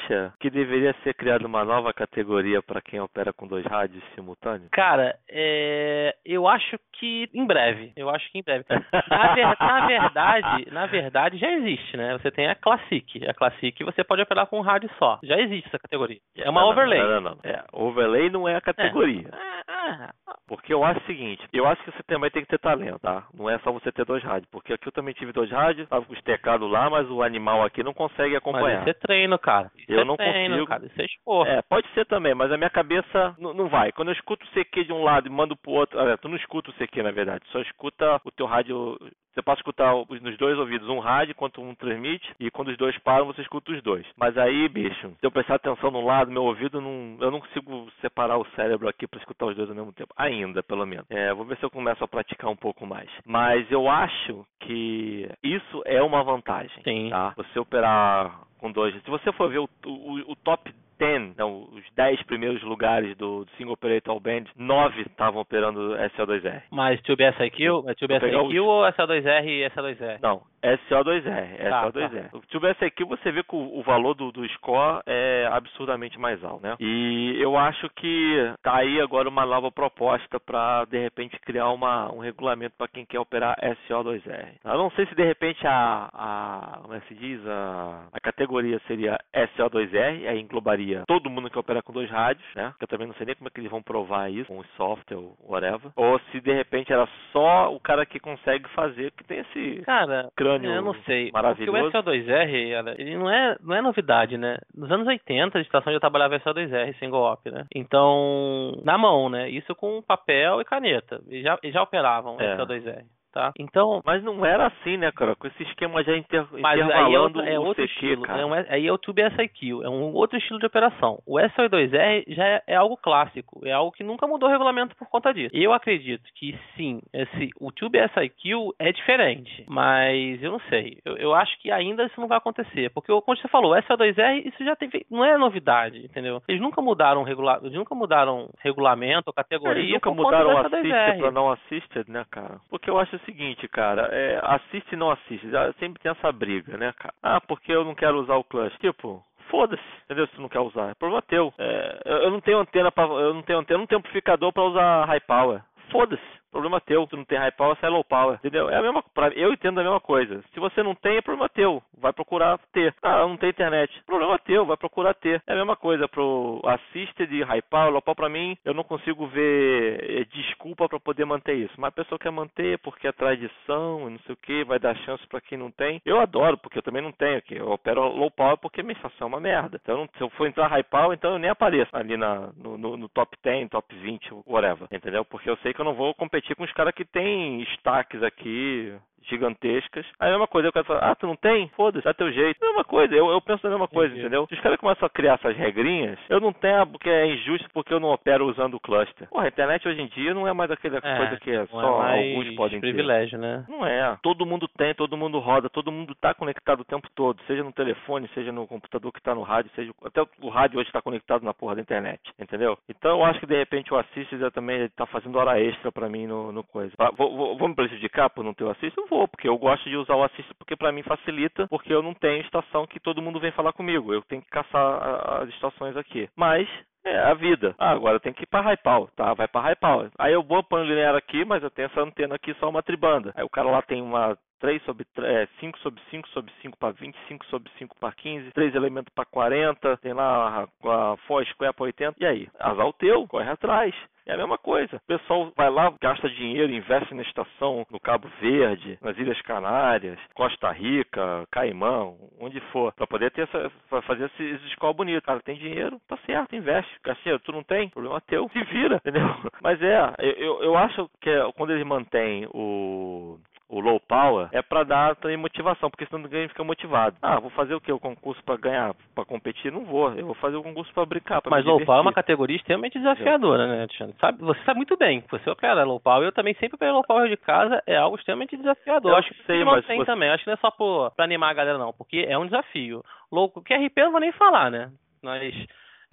Acha que deveria ser criada uma nova categoria para quem opera com dois rádios simultâneos? Cara, é... eu acho que em breve. Eu acho que em breve. Na, ver... na, verdade, na verdade já existe, né? Você tem a Classic. A Classic você pode operar com um rádio só. Já existe essa categoria. É uma não, overlay. Não, não, não. É, overlay não é a categoria. É. Ah, porque eu acho o seguinte, eu acho que você também tem que ter talento, tá? Não é só você ter dois rádios, porque aqui eu também tive dois rádios, tava com os tecados lá, mas o animal aqui não consegue acompanhar. Mas isso é treino, cara. Isso eu não treino, consigo. Cara. Isso é. É, pode ser também, mas a minha cabeça não vai. Quando eu escuto o CQ de um lado e mando pro outro, olha, tu não escuta o CQ na verdade, só escuta o teu rádio você pode escutar nos dois ouvidos um rádio enquanto um transmite e quando os dois param você escuta os dois. Mas aí, bicho, se eu prestar atenção num lado, meu ouvido não, eu não consigo separar o cérebro aqui para escutar os dois ao mesmo tempo. Ainda, pelo menos. É, vou ver se eu começo a praticar um pouco mais. Mas eu acho que isso é uma vantagem. Sim. Tá? Você operar com dois. Se você for ver o, o, o top 10, então, os 10 primeiros lugares do, do Single Operator Band, 9 estavam operando SO2R. Mas Tube SIQ? É Tube SIQ ou SO2R e SO2R? Não, SO2R, tá, SO2R. Tá. O Tube SIQ você vê que o, o valor do, do, score é absurdamente mais alto, né? E eu acho que tá aí agora uma nova proposta para de repente criar uma, um regulamento para quem quer operar SO2R. Eu não sei se de repente a, a como é que se diz, a, a categoria seria SO2R, aí englobaria todo mundo que opera com dois rádios, né? Eu também não sei nem como é que eles vão provar isso, com o software ou whatever. Ou se de repente era só o cara que consegue fazer, que tem esse cara, crânio eu não sei. maravilhoso. Porque o SO2R, ele não é, não é novidade, né? Nos anos 80 a estação já trabalhava SO2R, single op, né? Então, na mão, né? Isso com papel e caneta. E já, e já operavam é. SO2R tá? Então, mas não era assim, né, cara? Com esse esquema já inter, mas aí é outro, é outro CQ, estilo, cara. É um, aí é o Tube SIQ, é um outro estilo de operação. O SO2R já é, é, algo clássico, é algo que nunca mudou o regulamento por conta disso. Eu acredito que sim, esse, o Tube SIQ é diferente, mas eu não sei. Eu, eu acho que ainda isso não vai acontecer, porque como você falou, o SO2R isso já tem, não é novidade, entendeu? Eles nunca mudaram regular, eles nunca mudaram regulamento, categoria. Eles nunca mudaram assisted para não assisted, né, cara? Porque eu acho seguinte, cara, é, assiste e não assiste. Sempre tem essa briga, né, cara? Ah, porque eu não quero usar o clutch. Tipo, foda-se, entendeu? Se tu não quer usar. É problema teu. É, eu não tenho antena para eu não tenho antena, não tenho amplificador para usar high power. Foda-se Problema teu. Tu não tem high power, sai low power. Entendeu? É a mesma Eu entendo a mesma coisa. Se você não tem, é problema teu. Vai procurar ter. Ah, não tem internet. Problema teu, vai procurar ter. É a mesma coisa pro assisted, high power, low power pra mim, eu não consigo ver eh, desculpa para poder manter isso. Mas a pessoa quer manter porque é tradição não sei o que, vai dar chance para quem não tem. Eu adoro, porque eu também não tenho aqui. Eu opero low power porque minha estação é uma merda. Então, se eu for entrar high power, então eu nem apareço ali na, no, no, no top 10, top 20, whatever. Entendeu? Porque eu sei que eu não vou competir com os caras que têm destaques aqui gigantescas. Aí é a mesma coisa, eu quero falar, ah, tu não tem? Foda-se, dá teu jeito. É a mesma coisa, eu, eu penso na mesma coisa, Entendi. entendeu? Se os caras começam a criar essas regrinhas, eu não tenho porque é injusto porque eu não opero usando o cluster. Porra, a internet hoje em dia não é mais aquela é, coisa que é só é alguns podem privilégio, ter. né? Não é. Todo mundo tem, todo mundo roda, todo mundo tá conectado o tempo todo, seja no telefone, seja no computador que tá no rádio, seja até o rádio hoje está conectado na porra da internet, entendeu? Então eu acho que de repente o Assist já também tá fazendo hora extra para mim no, no coisa. Ah, vou, vou, vou me prejudicar por não ter o Assist? Eu vou, porque eu gosto de usar o Assist porque para mim facilita, porque eu não tenho estação que todo mundo vem falar comigo. Eu tenho que caçar as estações aqui. Mas é a vida. Ah, agora tenho que ir para Raipal, tá? Vai para Raipal. Aí eu vou pôr linear aqui, mas eu tenho essa antena aqui só uma tribanda. Aí o cara lá tem uma 3 sobre 3, é, 5 sobre 5 sobre 5 para 20, 5 sobre 5 para 15, 3 elementos para 40, tem lá a, a For Square para 80. E aí? Azar o teu, corre atrás. É a mesma coisa. O pessoal vai lá, gasta dinheiro, investe na estação no Cabo Verde, nas Ilhas Canárias, Costa Rica, Caimão, onde for, para poder ter essa, pra fazer esses escola bonito. Cara, tem dinheiro, tá certo, investe. Garcia, tu não tem? Problema teu, se vira, entendeu? Mas é, eu, eu acho que é, quando eles mantêm o o low power, é para dar também motivação, porque senão ninguém fica motivado. Ah, vou fazer o que? O concurso para ganhar, para competir? Não vou. Eu vou fazer o concurso para brincar. Pra Mas low power é uma categoria extremamente desafiadora, né, Alexandre? Sabe, você sabe muito bem. Você opera low power. Eu também sempre operei low power de casa. É algo extremamente desafiador. Eu acho que sei, mas tem você... também. Eu acho que não é só para animar a galera, não, porque é um desafio. Low, QRP eu não vou nem falar, né? Mas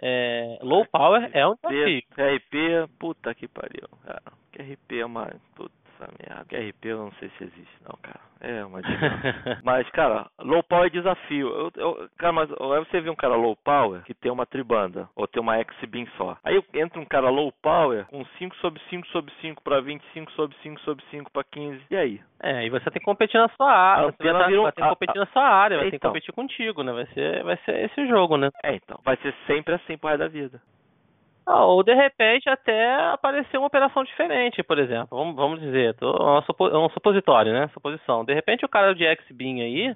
é, low power é um desafio. QRP, puta que pariu. Cara. QRP é uma. Puta essa merda. QRP eu não sei se existe, não, cara. É uma mas, cara, low power é desafio. Eu, eu, cara, mas aí você vê um cara low power que tem uma tribanda, ou tem uma X-Beam só. Aí entra um cara low power com 5 sobre 5 sobre 5 para 25 sobre 5 sobre 5 para 15. E aí? É, e você tem que competir na sua área. Você vai, tá, vai ter que competir na sua área, vai então, ter que competir contigo, né? Vai ser, vai ser esse jogo, né? É, então. Vai ser sempre assim pro resto da vida. Ah, ou de repente até aparecer uma operação diferente, por exemplo. Vamos, vamos dizer, é, supo, é um supositório, né? Suposição. De repente o cara de X-Beam aí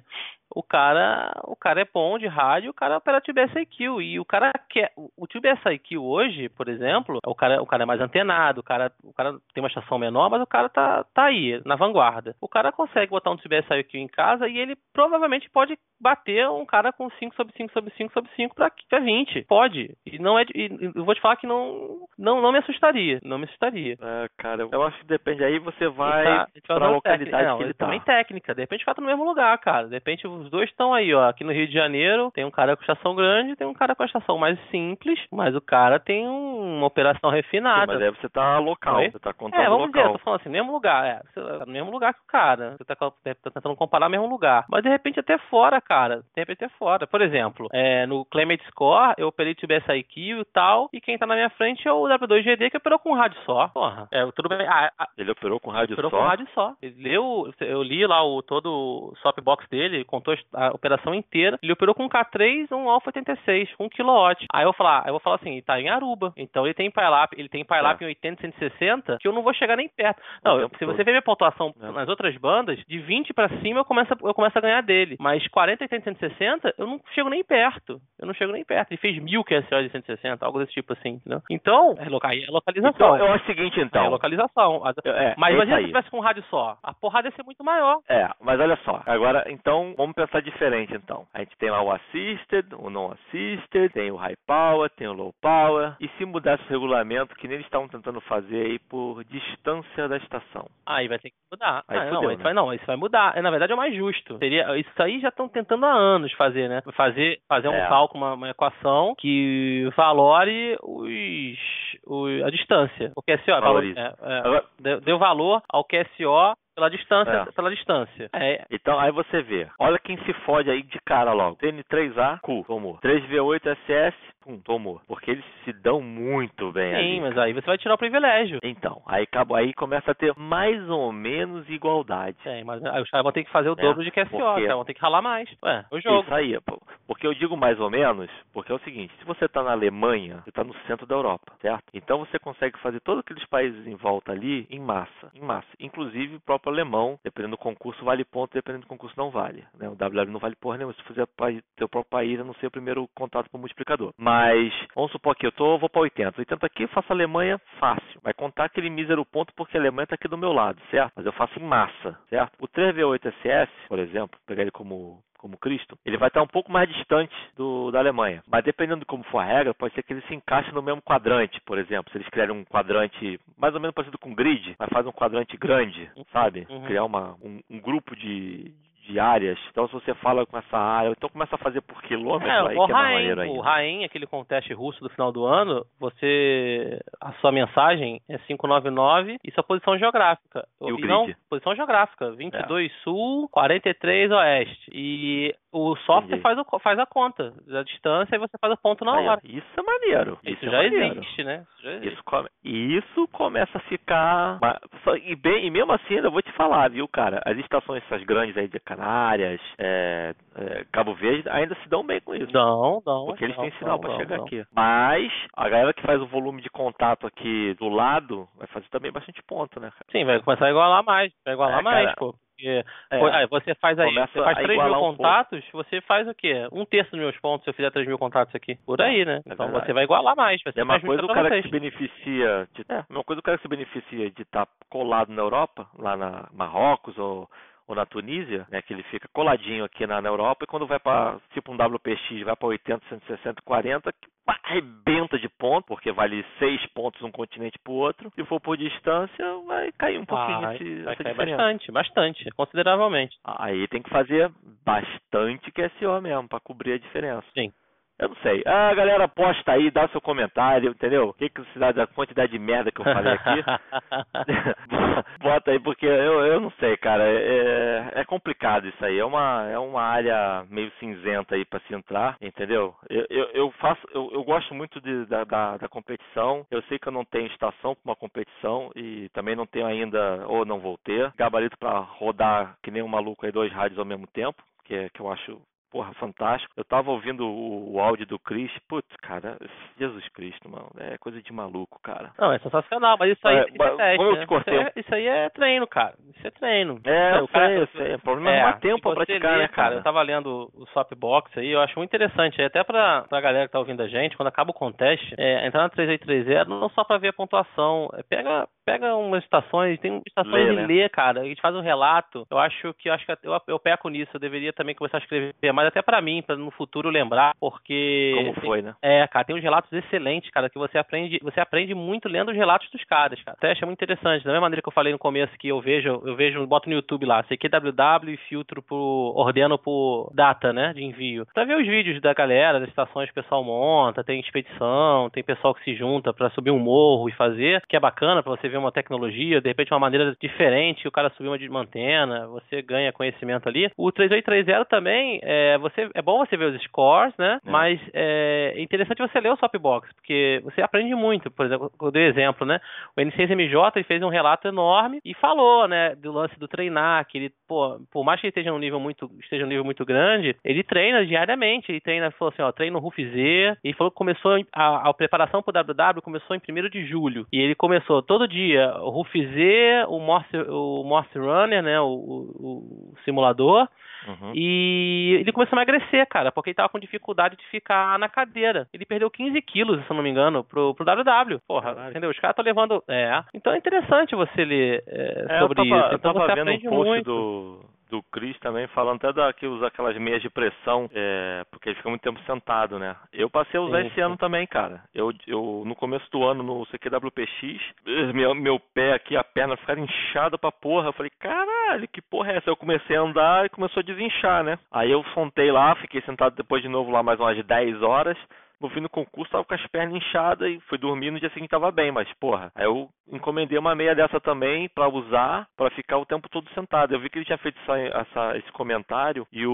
o cara, o cara é bom de rádio, o cara opera Tube SIQ e o cara quer o Tube SIQ hoje, por exemplo, o cara, o cara é mais antenado, o cara, o cara tem uma estação menor, mas o cara tá, tá aí na vanguarda. O cara consegue botar um Tube SIQ em casa e ele provavelmente pode bater um cara com 5 sobre 5 sobre 5 sobre 5 para 20. Pode. E não é e eu vou te falar que não não, não me assustaria, não me assustaria. É, cara, eu acho que depende aí você vai tá, para localidade não, que ele tá. também técnica, de repente fica no mesmo lugar, cara. De repente os dois estão aí, ó. Aqui no Rio de Janeiro tem um cara com estação grande, tem um cara com estação mais simples, mas o cara tem um, uma operação refinada. Sim, mas aí você tá local, Oi? você tá contando É, vamos local. dizer, eu tô falando assim, mesmo lugar, é. Você tá no mesmo lugar que o cara. Você tá, tá tentando comparar o mesmo lugar. Mas de repente até fora, cara. De repente até fora. Por exemplo, é, no Climate Score, eu operei TBS IQ e tal, e quem tá na minha frente é o W2GD que operou com rádio só. Porra. É, tudo bem. Ah, ah, ele operou com rádio operou só? Operou com rádio só. Ele leu, eu li lá o todo o swapbox dele, contou a operação inteira. Ele operou com um K3 um Alpha 86, 1 kW. Aí eu vou falar, eu vou falar assim, tá em Aruba. Então ele tem PyLap, ele tem PyLap é. em 80, 160, que eu não vou chegar nem perto. Não, se você ver minha pontuação é. nas outras bandas, de 20 para cima eu começo, a, eu começo a ganhar dele. Mas 40, 80, 160, eu não chego nem perto. Eu não chego nem perto. Ele fez mil QSO de 160, algo desse tipo assim, entendeu? Então, é, loca é localização. Então, eu acho o seguinte, então. É localização. É, mas imagina se tivesse com um rádio só. A porrada ia ser muito maior. É, mas olha só. Agora, então, vamos pensar diferente, então. A gente tem lá o assisted, o não assisted, tem o high power, tem o low power. E se mudasse o regulamento, que nem eles estavam tentando fazer aí por distância da estação? Aí vai ter que mudar. Aí ah, fudeu, não, né? isso vai, não, isso vai mudar. É, na verdade é o mais justo. Seria, isso aí já estão tentando há anos fazer, né? Fazer, fazer um é. cálculo, uma, uma, equação que valore os, os, a distância. O QSO é, valor, é, é, deu, deu valor ao QSO pela distância, é. pela distância. É. Então aí você vê. Olha quem se fode aí de cara logo. TN3A, Q, como 3V8SS, Tomou. Porque eles se dão muito bem ali. Sim, mas aí você vai tirar o privilégio. Então, aí, acabou, aí começa a ter mais ou menos igualdade. Sim, mas aí os caras vão ter que fazer o É, dobro de QSO, porque- vão ter que ralar mais. Ué, o jogo. Isso aí, pô. Porque eu digo mais ou menos, porque é o seguinte, se você está na Alemanha, você está no centro da Europa, certo? Então você consegue fazer todos aqueles países em volta ali em massa, em massa. Inclusive o próprio alemão, dependendo do concurso, vale ponto, dependendo do concurso não vale. Né? O WW não vale porra nenhuma, se fizer teu próprio país, a não ser o primeiro contato com o multiplicador. Mas, vamos supor que eu tô, vou para 80. 80 aqui, eu faço Alemanha fácil. Vai contar aquele mísero ponto porque a Alemanha está aqui do meu lado, certo? Mas eu faço em massa, certo? O 3V8SS, por exemplo, pegar ele como como Cristo, ele vai estar um pouco mais distante do, da Alemanha. Mas dependendo de como for a regra, pode ser que ele se encaixe no mesmo quadrante, por exemplo. Se eles criarem um quadrante mais ou menos parecido com grid, mas faz um quadrante grande, sabe? Uhum. Criar uma, um, um grupo de, de áreas. Então se você fala com essa área, então começa a fazer por quilômetro, É, aí o que é o. Rain, aquele conteste russo do final do ano, você a sua mensagem é 599 e sua posição geográfica. E o não, grid? posição geográfica, 22 sul, 43 oeste. E o software Entendi. faz, o, faz a conta da distância e você faz o ponto na Aí, hora. isso é maneiro. Isso, é já maneiro. existe, né? Isso já existe. Isso, come- isso começa a ficar. E, bem, e mesmo assim, ainda vou te falar, viu, cara? As estações essas grandes aí de Canárias, é, é, Cabo Verde, ainda se dão bem com isso. Não, não. Porque eles não, têm sinal não, chegar não. aqui. Mas a galera que faz o volume de contato aqui do lado vai fazer também bastante ponto, né, cara? Sim, vai começar a igualar mais. Vai igualar É, mais, cara. pô. Porque, É. você faz aí, você faz a 3 mil pouco. contatos, você faz o quê? Um terço dos meus pontos se eu fizer 3 mil contatos aqui. Por aí, né? É então verdade. você vai igualar mais. Vai ser É uma mais coisa o cara vocês. que se beneficia de, é, uma coisa o cara que se beneficia de estar colado na Europa, lá na Marrocos ou, ou na Tunísia, né, que ele fica coladinho aqui na, na Europa e quando vai para tipo um WPX, vai para 80, 160, 40, que pá, arrebenta de ponto, porque vale 6 pontos um continente pro outro. Se for por distância, vai cair um pouquinho Vai, esse, vai cair diferença. bastante, bastante, consideravelmente. Aí tem que fazer bastante QSO mesmo para cobrir a diferença. Sim. Eu não sei. Ah, galera, posta aí, dá o seu comentário, entendeu? O que, que você dá da quantidade de merda que eu falei aqui? Bota aí, porque eu, eu não sei, cara. É, é complicado isso aí. É uma, é uma área meio cinzenta aí pra se entrar, entendeu? Eu, eu, eu faço, eu, eu gosto muito de, da, da, da competição. Eu sei que eu não tenho estação pra uma competição e também não tenho ainda, ou não vou ter, gabarito pra rodar que nem um maluco aí dois rádios ao mesmo tempo, que, é- que eu acho Porra, fantástico. Eu tava ouvindo o, o áudio do Chris. Putz, cara, Jesus Cristo, mano. É coisa de maluco, cara. Não, é sensacional, mas isso aí É, isso é teste, como eu né? te cortei Isso, é, isso aí é treino, cara. Isso é treino. É, Sabe, eu o cara- sei, eu sei. O problema é arrumar tempo e pra você praticar, lê, né, cara? Eu tava lendo o Swapbox aí, eu acho muito interessante, até pra, pra galera que tá ouvindo a gente, quando acaba o contest, é, entrar na 3830, não só pra ver a pontuação, é, pega, pega umas estações, tem estações Lê, e né? lê, cara, a gente faz um relato, eu acho que, eu acho que eu, eu peco nisso, eu deveria também começar a escrever mais até pra mim, pra no futuro lembrar, porque... Como foi, né? é, cara, tem uns relatos excelentes, cara, que você aprende, você aprende muito lendo os relatos dos caras, cara. O teste é muito interessante. Da mesma maneira que eu falei no começo que eu vejo, eu vejo, boto no YouTube lá, CQWW e filtro por, ordeno por data, né, de envio. Pra ver os vídeos da galera, das estações que o pessoal monta, tem expedição, tem pessoal que se junta pra subir um morro e fazer, que é bacana pra você ver uma tecnologia, de repente uma maneira diferente, que o cara subir uma de antena, você ganha conhecimento ali. O 3830 também, é, você, é bom você ver os scores, né, É. mas é interessante você ler o Swapbox, porque você aprende muito. Por exemplo, eu dei exemplo, né? O N6MJ ele fez um relato enorme e falou, né, do lance do treinar, que ele, pô, por mais que ele esteja num nível muito, esteja num nível muito grande, ele treina diariamente. Ele treina, falou assim, ó, treino Ruf Z. E falou que começou a, a preparação pro WW começou em 1 de julho. E ele começou todo dia o Ruf Z, o Morse, o Morse Runner, né, o, o- o simulador. Uhum. E ele começou a emagrecer, cara, porque ele tava com dificuldade de ficar na cadeira. Ele perdeu 15 quilos, se eu não me engano, pro, pro WW. Porra, Caralho. entendeu? Os caras estão levando. É. Então é interessante você ler é, É, sobre eu tava, isso. eu Então tava você vendo um post muito. do, do Chris também falando até da que usa aquelas meias de pressão, é, porque ele fica muito tempo sentado, né? Eu passei a usar Sim, esse ano também, cara. Eu, eu no começo do ano no CQWPX, meu, meu pé aqui, a perna ficaram inchada pra porra. Eu falei, caralho, que porra é essa? Eu comecei a andar e começou a desinchar, né? Aí eu sontei lá, fiquei sentado depois de novo lá mais umas 10 horas. No fim do concurso tava com as pernas inchadas e fui dormir no dia seguinte tava bem, mas porra, aí eu encomendei uma meia dessa também para usar, para ficar o tempo todo sentado. Eu vi que ele tinha feito essa, essa, esse comentário e o,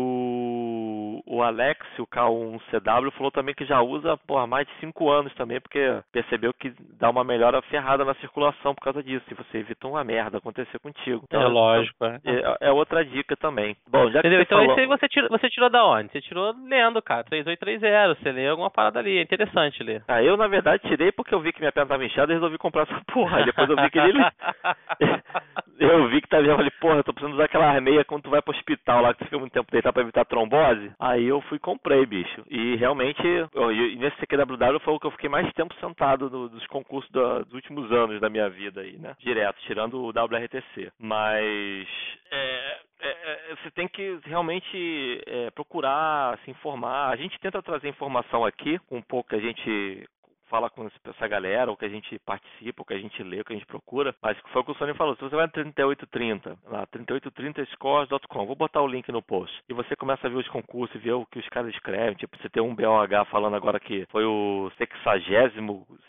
o Alex, o K1CW, falou também que já usa por mais de 5 anos também, porque percebeu que dá uma melhora ferrada na circulação por causa disso. E você evita uma merda acontecer contigo. Então, é lógico. É. é. é outra dica também. Bom, já que Entendeu? você então falou... aí você tirou, você tirou da onde? Você tirou lendo, cara. 3830. Você lê alguma parada ali. É interessante ler. Ah, eu na verdade tirei porque eu vi que minha perna tava inchada e resolvi comprar essa porra. Depois eu vi que ele. eu vi que tava. Eu falei, porra, eu tô precisando usar aquela meia quando tu vai pro hospital lá, que tu fica muito tempo deitado pra evitar trombose. Aí eu fui comprei, bicho. E realmente, eu, nesse CQWW foi o que eu fiquei mais tempo sentado no, dos concursos da, dos últimos anos da minha vida aí, né? Direto, tirando o WRTC. Mas. É, é, é, você tem que realmente é, procurar se informar. A gente tenta trazer informação aqui, com um pouco que a gente fala com essa galera, ou que a gente participa, ou que a gente lê, ou que a gente procura. Mas foi o que o Sony falou. Se você vai no 3830, lá, 3830scores.com, vou botar o link no post. E você começa a ver os concursos, ver o que os caras escrevem. Tipo, você tem um BOH falando agora que foi o 60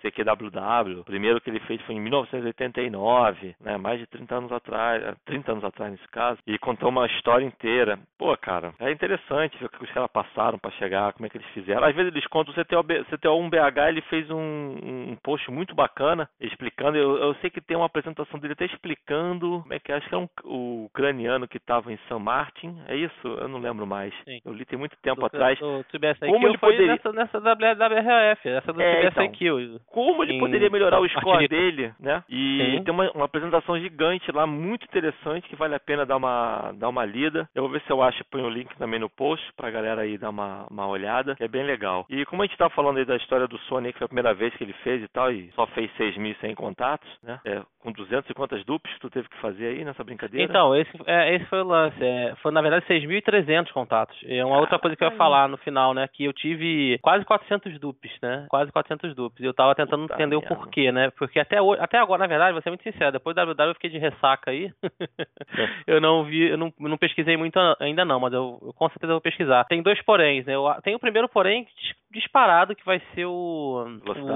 CQWW. O primeiro que ele fez foi em 1989, né? Mais de 30 anos atrás, 30 anos atrás nesse caso. E contou uma história inteira. Pô, cara, é interessante ver o que os caras passaram para chegar, como é que eles fizeram. Às vezes eles contam o CTO, CTO1BH, ele fez um, um post muito bacana explicando. Eu, eu, sei que tem uma apresentação dele até explicando como é que é, acho que é um, o ucraniano que estava em San Martin. É isso? Eu não lembro mais. Sim. Eu li tem muito tempo do, atrás. Do, como ele poderia nessa, nessa WRF, essa do é, TBSIQ. Então, como ele poderia melhorar o score dele, né? E Sim. tem uma, uma, apresentação gigante lá, muito interessante, que vale a pena dar uma, dar uma lida. Eu vou ver se eu acho e ponho o link também no post pra galera aí dar uma, uma olhada, é bem legal. E como a gente tá falando aí da história do Sony, que foi a primeira vez que ele fez e tal, e só fez 6.100 contatos, né? É, com 200 e quantas dupes que tu teve que fazer aí nessa brincadeira? Então, esse, é, esse foi o lance. É, foi, na verdade, 6.300 contatos. E uma outra coisa que eu ia falar no final, né? Que eu tive quase 400 dupes, né? Quase 400 dupes. E eu tava tentando Puta entender o porquê, né? Porque até, hoje, até agora, na verdade, vou ser muito sincero, depois da WW eu fiquei de ressaca aí. eu não vi, eu não, não pesquisei muito ainda não, mas eu, eu com certeza vou pesquisar. Tem dois poréns, né? Eu, tem o primeiro porém disparado que vai ser o,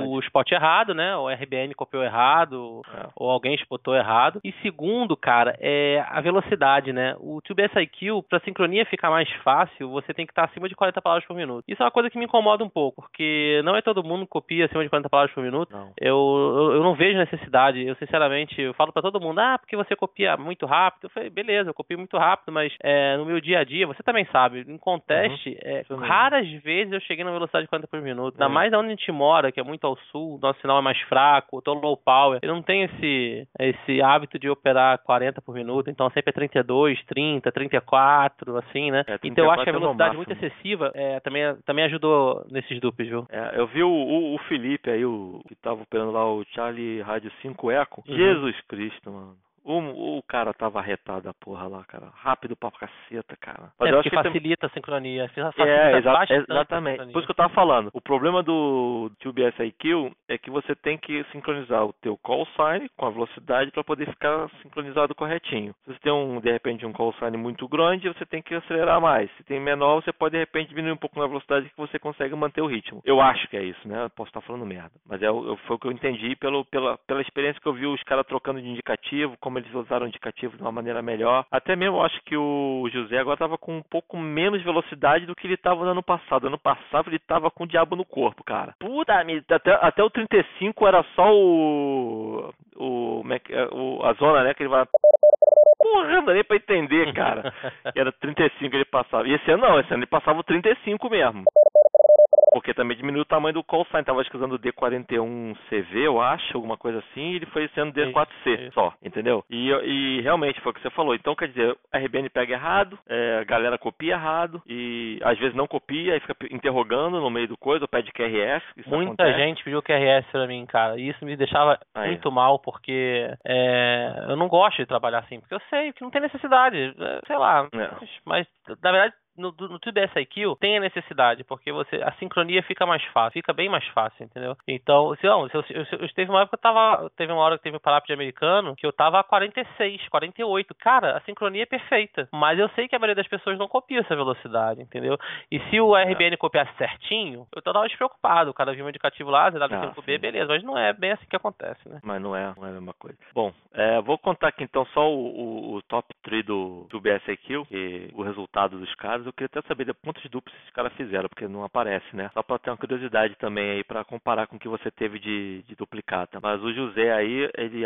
o spot errado, né? O RBN copiou errado, é. ou alguém spotou errado. E segundo, cara, é a velocidade, né? O TubeSIQ, pra sincronia ficar mais fácil, você tem que estar acima de 40 palavras por minuto. Isso é uma coisa que me incomoda um pouco, porque não é todo mundo que copia acima de 40 palavras por minuto. Não. Eu, eu, eu, não vejo necessidade. Eu, sinceramente, eu falo para todo mundo, ah, porque você copia muito rápido. Eu falei, beleza, eu copio muito rápido, mas é, no meu dia a dia, você também sabe, em conteste, uhum. é, raras vezes eu cheguei na velocidade de 40 por minuto. Ainda é. mais onde a gente mora, que é muito ao sul, nosso sinal é mais fraco, tô low power. Eu não tenho esse, esse hábito de operar 40 por minuto, então sempre é 32, 30, 34, assim, né? É, então eu acho que a velocidade muito excessiva é, também, também ajudou nesses dupes, viu? É, eu vi o, o, o, Felipe aí, o que tava operando lá o Charlie Rádio 5 Eco. Uhum. Jesus Cristo, mano. O, o cara tava retado a porra lá, cara. Rápido pra caceta, cara. Mas é, eu acho que facilita tem... a sincronia. Facilita é, exa exatamente. Por isso que eu tava falando. O problema do TubeS IQ é que você tem que sincronizar o teu call sign com a velocidade para poder ficar sincronizado corretinho. Se você tem um, de repente, um call sign muito grande, você tem que acelerar mais. Se tem menor, você pode de repente diminuir um pouco na velocidade que você consegue manter o ritmo. Eu acho que é isso, né? Eu posso estar falando merda. Mas é, foi o que eu entendi pelo, pela, pela experiência que eu vi os caras trocando de indicativo, como eles usaram indicativos de uma maneira melhor. Até mesmo acho que o José agora estava com um pouco menos velocidade do que ele estava no ano passado. Ano passado ele estava com o diabo no corpo, cara. Puta, até, até o 35 era só o. O, é o a zona, né? Que ele vai porra, não dá nem pra entender, cara. que era 35 ele passava. E esse ano não, esse ano ele passava o 35 mesmo. Porque também diminuiu o tamanho do call sign. Tava usando D41CV, eu acho, alguma coisa assim, e ele foi sendo D4C só, entendeu? E, e, realmente foi o que você falou. Então, quer dizer, RBN pega errado, é, a galera copia errado, e às vezes não copia, e fica interrogando no meio do coisa, ou pede QRS. Muita acontece. gente pediu QRS pra mim, cara. E isso me deixava Aí. muito mal, porque é, eu não gosto de trabalhar assim, porque eu sei que não tem necessidade. É, sei lá. É. Mas, na verdade, no, no TubeSIQ tem a necessidade, porque você a sincronia fica mais fácil, fica bem mais fácil, entendeu? Então, se, não, se eu, eu, eu, teve uma época que eu tava, teve uma hora que teve um de americano que eu tava a 46, 48. Cara, a sincronia é perfeita, mas eu sei que a maioria das pessoas não copia essa velocidade, entendeu? E se o RBN copiasse certinho, eu tô despreocupado. O cara viu um indicativo lá, ZW5B, ah, beleza, mas não é bem assim que acontece, né? Mas não é, não é a mesma coisa. Bom, é, vou contar aqui então só o, o, o top 3 do, do BSIQ e o resultado dos caras. Eu queria até saber de quantos duplos esses caras fizeram, porque não aparece, né? Só pra ter uma curiosidade também aí para comparar com o que você teve de, de duplicata. Mas o José aí, ele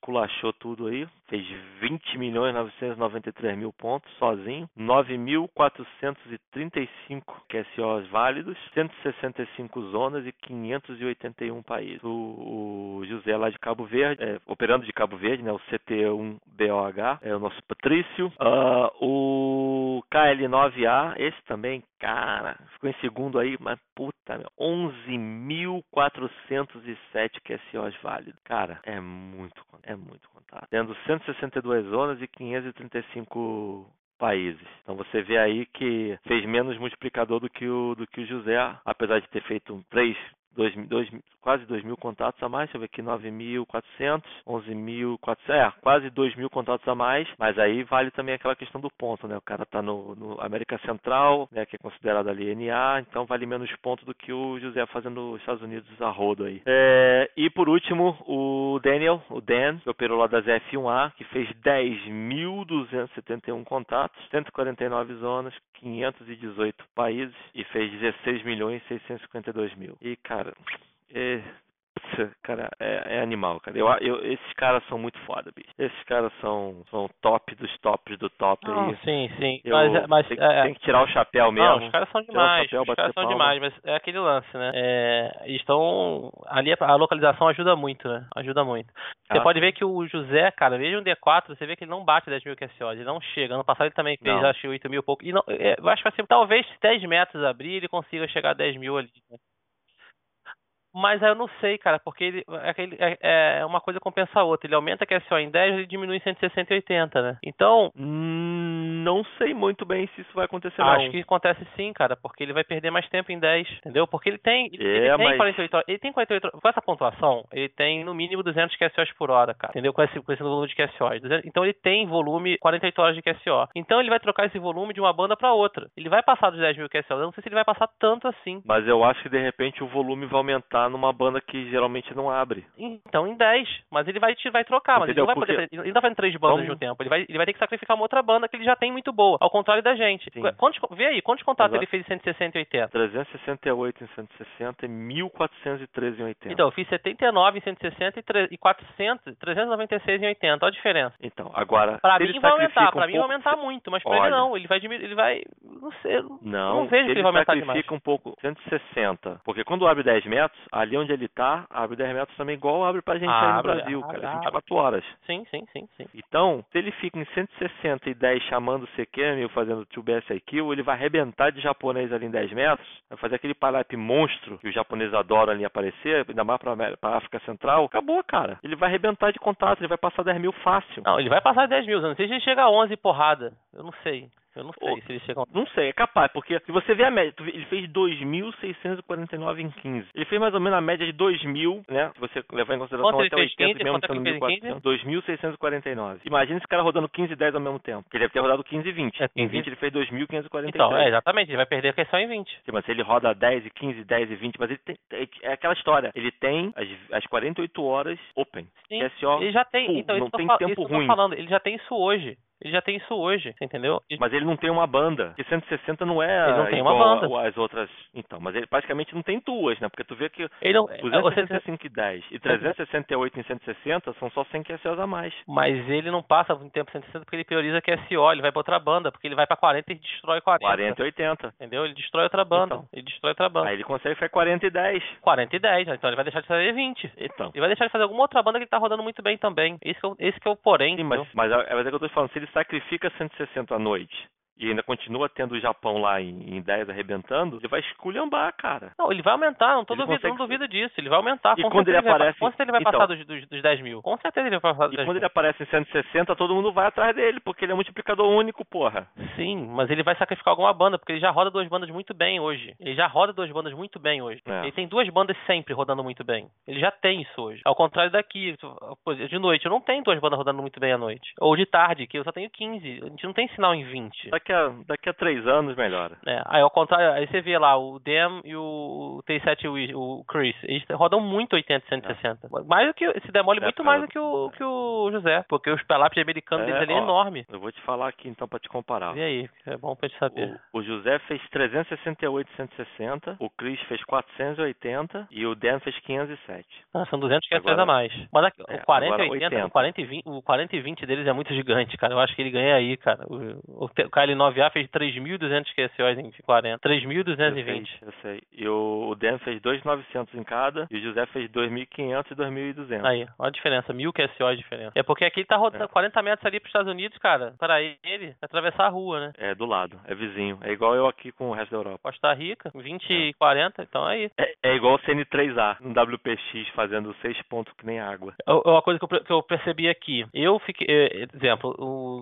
culachou tudo aí, fez 20 milhões 993 mil pontos sozinho, 9.435 QSOs válidos, 165 zonas e 581 países. O, o José lá de Cabo Verde, é, operando de Cabo Verde, né, o CT1BOH, é o nosso Patrício. Uh, o KL9A, esse também, cara, ficou em segundo aí, mas puta, 11.407 QSOs válidos. Cara, é muito, é muito contato. Tendo 162 zonas e 535 países. Então você vê aí que fez menos multiplicador do que o do que o José, apesar de ter feito três dois, dois, quase 2 mil contatos a mais, deixa eu ver aqui, 9.400, 11.400, é, quase 2 mil contatos a mais, mas aí vale também aquela questão do ponto, né? O cara tá no, no América Central, né, que é considerado ali NA, então vale menos ponto do que o José fazendo os Estados Unidos a rodo aí. É, e por último, o Daniel, o Dan, que operou lá das F1A, que fez 10.271 contatos, 149 zonas, 518 países e fez 16 milhões 652 mil. E, cara, é, cara, é, é, animal, cara. Eu, eu, esses caras são muito foda, bicho. Esses caras são, são top dos tops do top não, aí. Sim, sim. Eu, mas, mas tem, é, tem, que tirar o chapéu mesmo. Não, os caras são demais. Chapéu, os caras são palma. demais, mas é aquele lance, né? É, estão. Ali a localização ajuda muito, né? Ajuda muito. Você ah. pode ver que o José, cara, veja um D4, você vê que ele não bate 10 mil QSO, ele não chega. Ano passado ele também fez, não. acho, 8 mil e pouco. E não, é, eu acho que ser, talvez 10 metros abrir, ele consiga chegar a 10 mil ali. Né? Mas aí eu não sei, cara, porque ele, é, é, é uma coisa compensa a outra. Ele aumenta a QSO em 10 e diminui em 160 e 80, né? Então. Hum, não sei muito bem se isso vai acontecer, acho não. que acontece sim, cara, porque ele vai perder mais tempo em 10, entendeu? Porque ele tem. Ele, é, ele tem mas... 48 horas. Ele tem 48 horas. Com essa pontuação, ele tem no mínimo 200 QSOs por hora, cara, entendeu? Com esse, com esse volume de QSOs. Então ele tem volume 48 horas de QSO. Então ele vai trocar esse volume de uma banda para outra. Ele vai passar dos 10 mil QSOs. Eu não sei se ele vai passar tanto assim. Mas eu acho que de repente o volume vai aumentar numa banda que geralmente não abre. Então em 10, mas ele vai, vai trocar, mas ele não vai Porque... poder. Ele não tá fazendo três bandas Vamos... de um tempo. Ele vai, ele vai ter que sacrificar uma outra banda que ele já tem muito boa, ao contrário da gente. Quantos, vê aí, quantos contatos Exato. ele fez em 160 e 80? 368 em 160 e 1413 em 80. Então, eu fiz 79 em 160 e 400, 396 em 80. Olha a diferença. Então, agora. Pra mim vai aumentar, um pra mim vai aumentar muito, mas pra Olha, ele não. Ele vai ele vai. Não sei. Não, não vejo que ele vai aumentar demais. Ele sacrifica um pouco 160. Porque quando abre 10 metros, ali onde ele tá, abre 10 metros também igual abre pra gente ah, aí no abre, Brasil, abre, cara, 24 horas. Sim, sim, sim, sim. Então, se ele fica em 160 e 10 chamando o CQ, fazendo 2BS kill, ele vai arrebentar de japonês ali em 10 metros, vai fazer aquele palap monstro que os japoneses adoram ali aparecer, ainda mais pra, pra África Central. Acabou, cara. Ele vai arrebentar de contato, ele vai passar 10 mil fácil. Não, ele vai passar 10 mil, não sei se ele chega a 11 porrada. Eu não sei. Eu não sei se ele chega. Não sei, é capaz, porque se você vê a média, ele fez 2.649 em 15. Ele fez mais ou menos a média de 2.000, né? Se você levar em consideração Quanto até 80, 15, mesmo sendo 1.400. 2.649. Imagina esse cara rodando 15 e 10 ao mesmo tempo. Ele deve ter rodado 15 e 20. É, em 20 ele fez 2.543. Então, é, exatamente. Ele vai perder a questão em 20. Sim, mas se ele roda 10 e 15, 10 e 20, mas ele tem. É aquela história. Ele tem as, as 48 horas open. Sim, QSO, ele já tem. Full, então, não tem tempo ruim. falando. Ele já tem isso hoje. Ele já tem isso hoje, entendeu? Mas ele não tem uma banda. Porque 160 não é ele não tem uma banda. as outras. Então, mas ele praticamente não tem duas, né? Porque tu vê que ele não, 265 e 10 e 368 em 160 são só 100 QSOs a mais. Mas ele não passa muito tempo 160 porque ele prioriza QSO, ele vai pra outra banda, porque ele vai pra 40 e destrói 40. 40 e 80. Entendeu? Ele destrói outra banda. Então, ele destrói outra banda. Aí ele consegue fazer 40 e 10. 40 e 10, então ele vai deixar de fazer 20. Então. Ele vai deixar de fazer alguma outra banda que ele tá rodando muito bem também. Esse que é o, esse que é o porém. Sim, mas, mas é, é o que eu tô falando. Se ele sacrifica 160 à noite e ainda continua tendo o Japão lá em, em 10 arrebentando, ele vai esculhambar, cara. Não, ele vai aumentar, não tô Ele duvidando, não consegue- duvido disso. Ele vai aumentar. E quando ele vai- aparece- Com certeza ele vai então- passar dos, dos, dos 10 mil. Com certeza ele vai passar dos E 10 quando mil. ele aparece em 160, todo mundo vai atrás dele, porque ele é multiplicador único, porra. Sim, mas ele vai sacrificar alguma banda, porque ele já roda duas bandas muito bem hoje. Ele já roda duas bandas muito bem hoje. É. Ele tem duas bandas sempre rodando muito bem. Ele já tem isso hoje. Ao contrário daqui, de noite, eu não tenho duas bandas rodando muito bem à noite. Ou de tarde, que eu só tenho 15. A gente não tem sinal em 20. Daqui a, daqui a três anos melhora. É, aí ao contrário, aí você vê lá o Dem e o T7 Wi- o Chris, eles rodam muito 80 e 160. Mais do que esse demole É, muito mais do que o que o José, porque os pelápios americanos É, deles ali é ó, enorme. Eu vou te falar aqui então pra te comparar. Vê aí, é bom pra gente saber. O, o José fez 368 160, o Chris fez 480 e o Dan fez 507. Ah, são 200 que Agora- a mais. Mas aqui, é, o 40 agora e 80, 80. o 40 e 20, o 40 e 20 deles é muito gigante, cara. Eu acho que ele ganha aí, cara. O, o, o KL9A fez 3.200 QSOs em 40. 3.220. Eu sei. E o, o Dan fez 2.900 em cada e o José fez 2.500 e 2.200. Aí, olha a diferença, mil QSOs de diferença. É porque aqui ele tá rodando É. 40 metros ali pros Estados Unidos, cara. Para ele, atravessar a rua, né? É do lado, é vizinho. É igual eu aqui com o resto da Europa. Costa Rica, 20 e 40, então é isso. É, é igual o CN3A no WPX fazendo 6 pontos que nem água. Eu- eu- Uma coisa que eu, que eu percebi aqui, eu fiquei, eh, exemplo,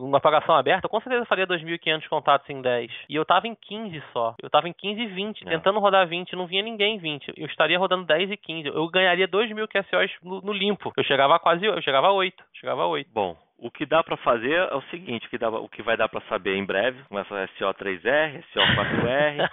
uma apagação aberta, eu com certeza faria 2.500 contatos em 10. E eu tava em 15 só. Eu tava em 15 e 20, É. tentando rodar 20, não vinha ninguém em 20. Eu estaria rodando 10 e 15. Eu ganharia 2.000 QSOs no, no limpo. Eu chegava a quase, eu chegava a 8. Chegava a 8. Bom, o que dá pra fazer é o seguinte, o que, dá, o que vai dar pra saber em breve, começa a SO3R, SO4R.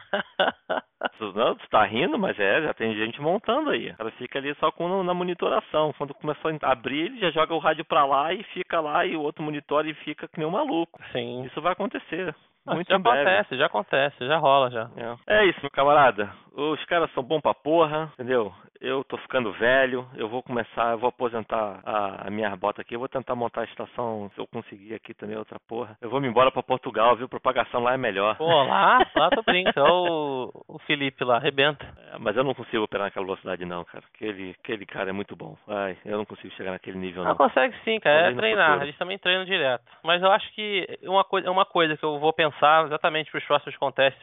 Tu- Não, tu tá rindo, mas é, já tem gente montando aí. O cara fica ali só com na monitoração. Quando começou a abrir, ele já joga o rádio pra lá e fica lá e o outro monitora e fica que nem um maluco. Sim. Isso vai acontecer. Muito já em breve. acontece, já acontece, já rola já. É. É isso, meu camarada. Os caras são bons pra porra, entendeu? Eu tô ficando velho, eu vou começar, eu vou aposentar a, a minha bota aqui, eu vou tentar montar a estação, se eu conseguir aqui também, outra porra. Eu vou me embora pra Portugal, viu? Propagação lá é melhor. Pô, lá, lá tu brinca. Olha o, o Felipe lá, arrebenta. É, mas eu não consigo operar naquela velocidade não, cara. Aquele, aquele cara é muito bom. Ai, eu não consigo chegar naquele nível Não, não. consegue sim, cara. É treinar. Eles também treinam direto. Mas eu acho que uma coisa, uma coisa que eu vou pensar exatamente para os próximos contests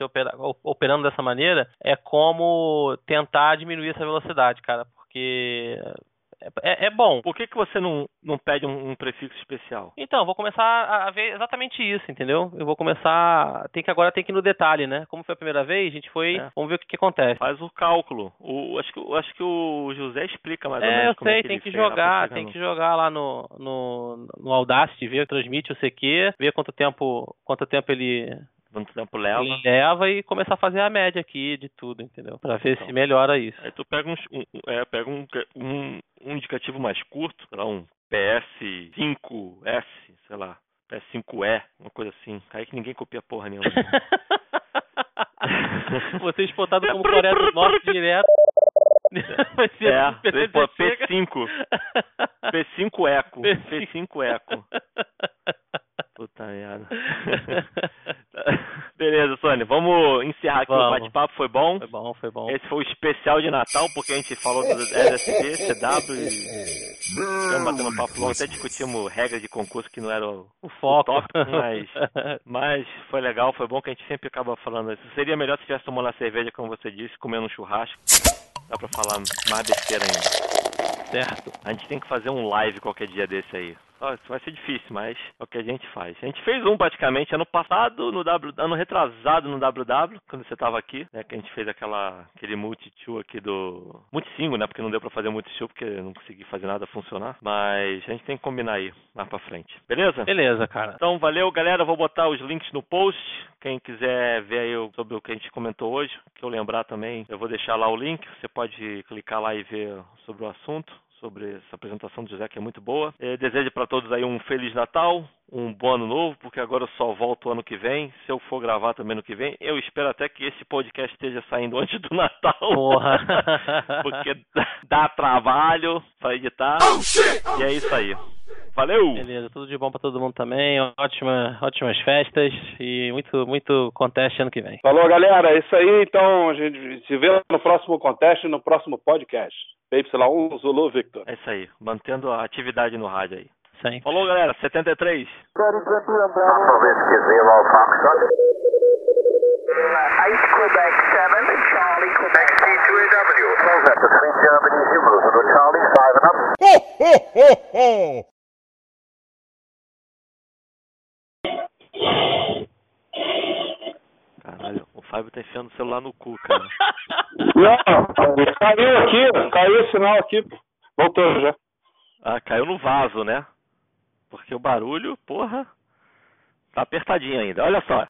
operando dessa maneira é como tentar diminuir essa velocidade, cara. Porque é, é- é bom. Por que, que você não, não pede um, um prefixo especial? Então, eu vou começar a- a ver exatamente isso, entendeu? Eu vou começar. Tem que agora tem que ir no detalhe, né? Como foi a primeira vez, a gente foi. É. Vamos ver o que, que acontece. Faz o cálculo. O, acho, que, o- acho que o José explica mais ou É, menos eu como é sei, que tem ele que fez lá pra jogar, tem que jogar lá no, no, no Audacity, ver, transmite o CQ, ver quanto tempo, quanto tempo ele, Quanto tempo leva? ele leva e começar a fazer a média aqui de tudo, entendeu? Pra ver Então. se melhora isso. Aí tu pega, uns, um, um- é, pega um, um, um indicativo mais curto, sei lá, um PS5S, sei lá, PS5E, uma coisa assim. Aí que ninguém copia porra nenhuma. Você exportado como Coreia do Norte direto. Vai ser É, chega- P5. P5 Eco. P5. P5 Eco. Puta merda. Beleza, Sônia, vamos encerrar aqui o Vamos. bate-papo, foi bom? Foi bom, foi bom. Esse foi o especial de Natal, porque a gente falou do LSD, CW e ficamos batendo papo longo, até discutimos regras de concurso que não era o, O foco. tópico, mas, mas foi legal, foi bom que a gente sempre acaba falando isso. Seria melhor se tivesse tomando a cerveja, como você disse, comendo um churrasco. Dá pra falar mais besteira ainda. certo. A gente tem que fazer um live qualquer dia desse aí. Ó, Isso vai ser difícil, mas é o que a gente faz. A gente fez um praticamente ano passado, no W, ano retrasado no WW, quando você tava aqui, né? Que a gente fez aquela, aquele multi-tour aqui do. Multi-single, né? Porque não deu pra fazer multi-tour, porque não consegui fazer nada funcionar. Mas a gente tem que combinar aí, mais pra frente. Beleza? Beleza, cara. Então, valeu, galera. Vou botar os links no post. Quem quiser ver aí sobre o que a gente comentou hoje, que eu lembrar também, eu vou deixar lá o link. Você pode clicar lá e ver sobre o assunto, sobre essa apresentação do José, que é muito boa. Eh, desejo para todos aí um Feliz Natal, um bom ano novo, porque agora eu só volto ano que vem. Se eu for gravar também no que vem, eu espero até que esse podcast esteja saindo antes do Natal. Porra. porque dá trabalho para editar. E é isso aí. Valeu! Beleza, tudo de bom pra todo mundo também. Ótima, ótimas festas e muito, muito conteste ano que vem. Falou, galera. É isso aí. Então, a gente se vê no próximo contest e no próximo podcast. PY1 Zulu Victor. É isso aí, mantendo a atividade no rádio aí. 100. Falou, galera. 73. Papa Whiskey Zero Foxtrot. Eight Quebec seven, Charlie Quebec C2AW. Close at the three Germany Zeros to Charlie, five and up. Caralho, o Fábio tá enfiando o celular no cu, cara. Não, caiu aqui, caiu o sinal aqui, pô. Voltou já. Ah, caiu no vaso, né? Porque o barulho, porra, tá apertadinho ainda. Olha só.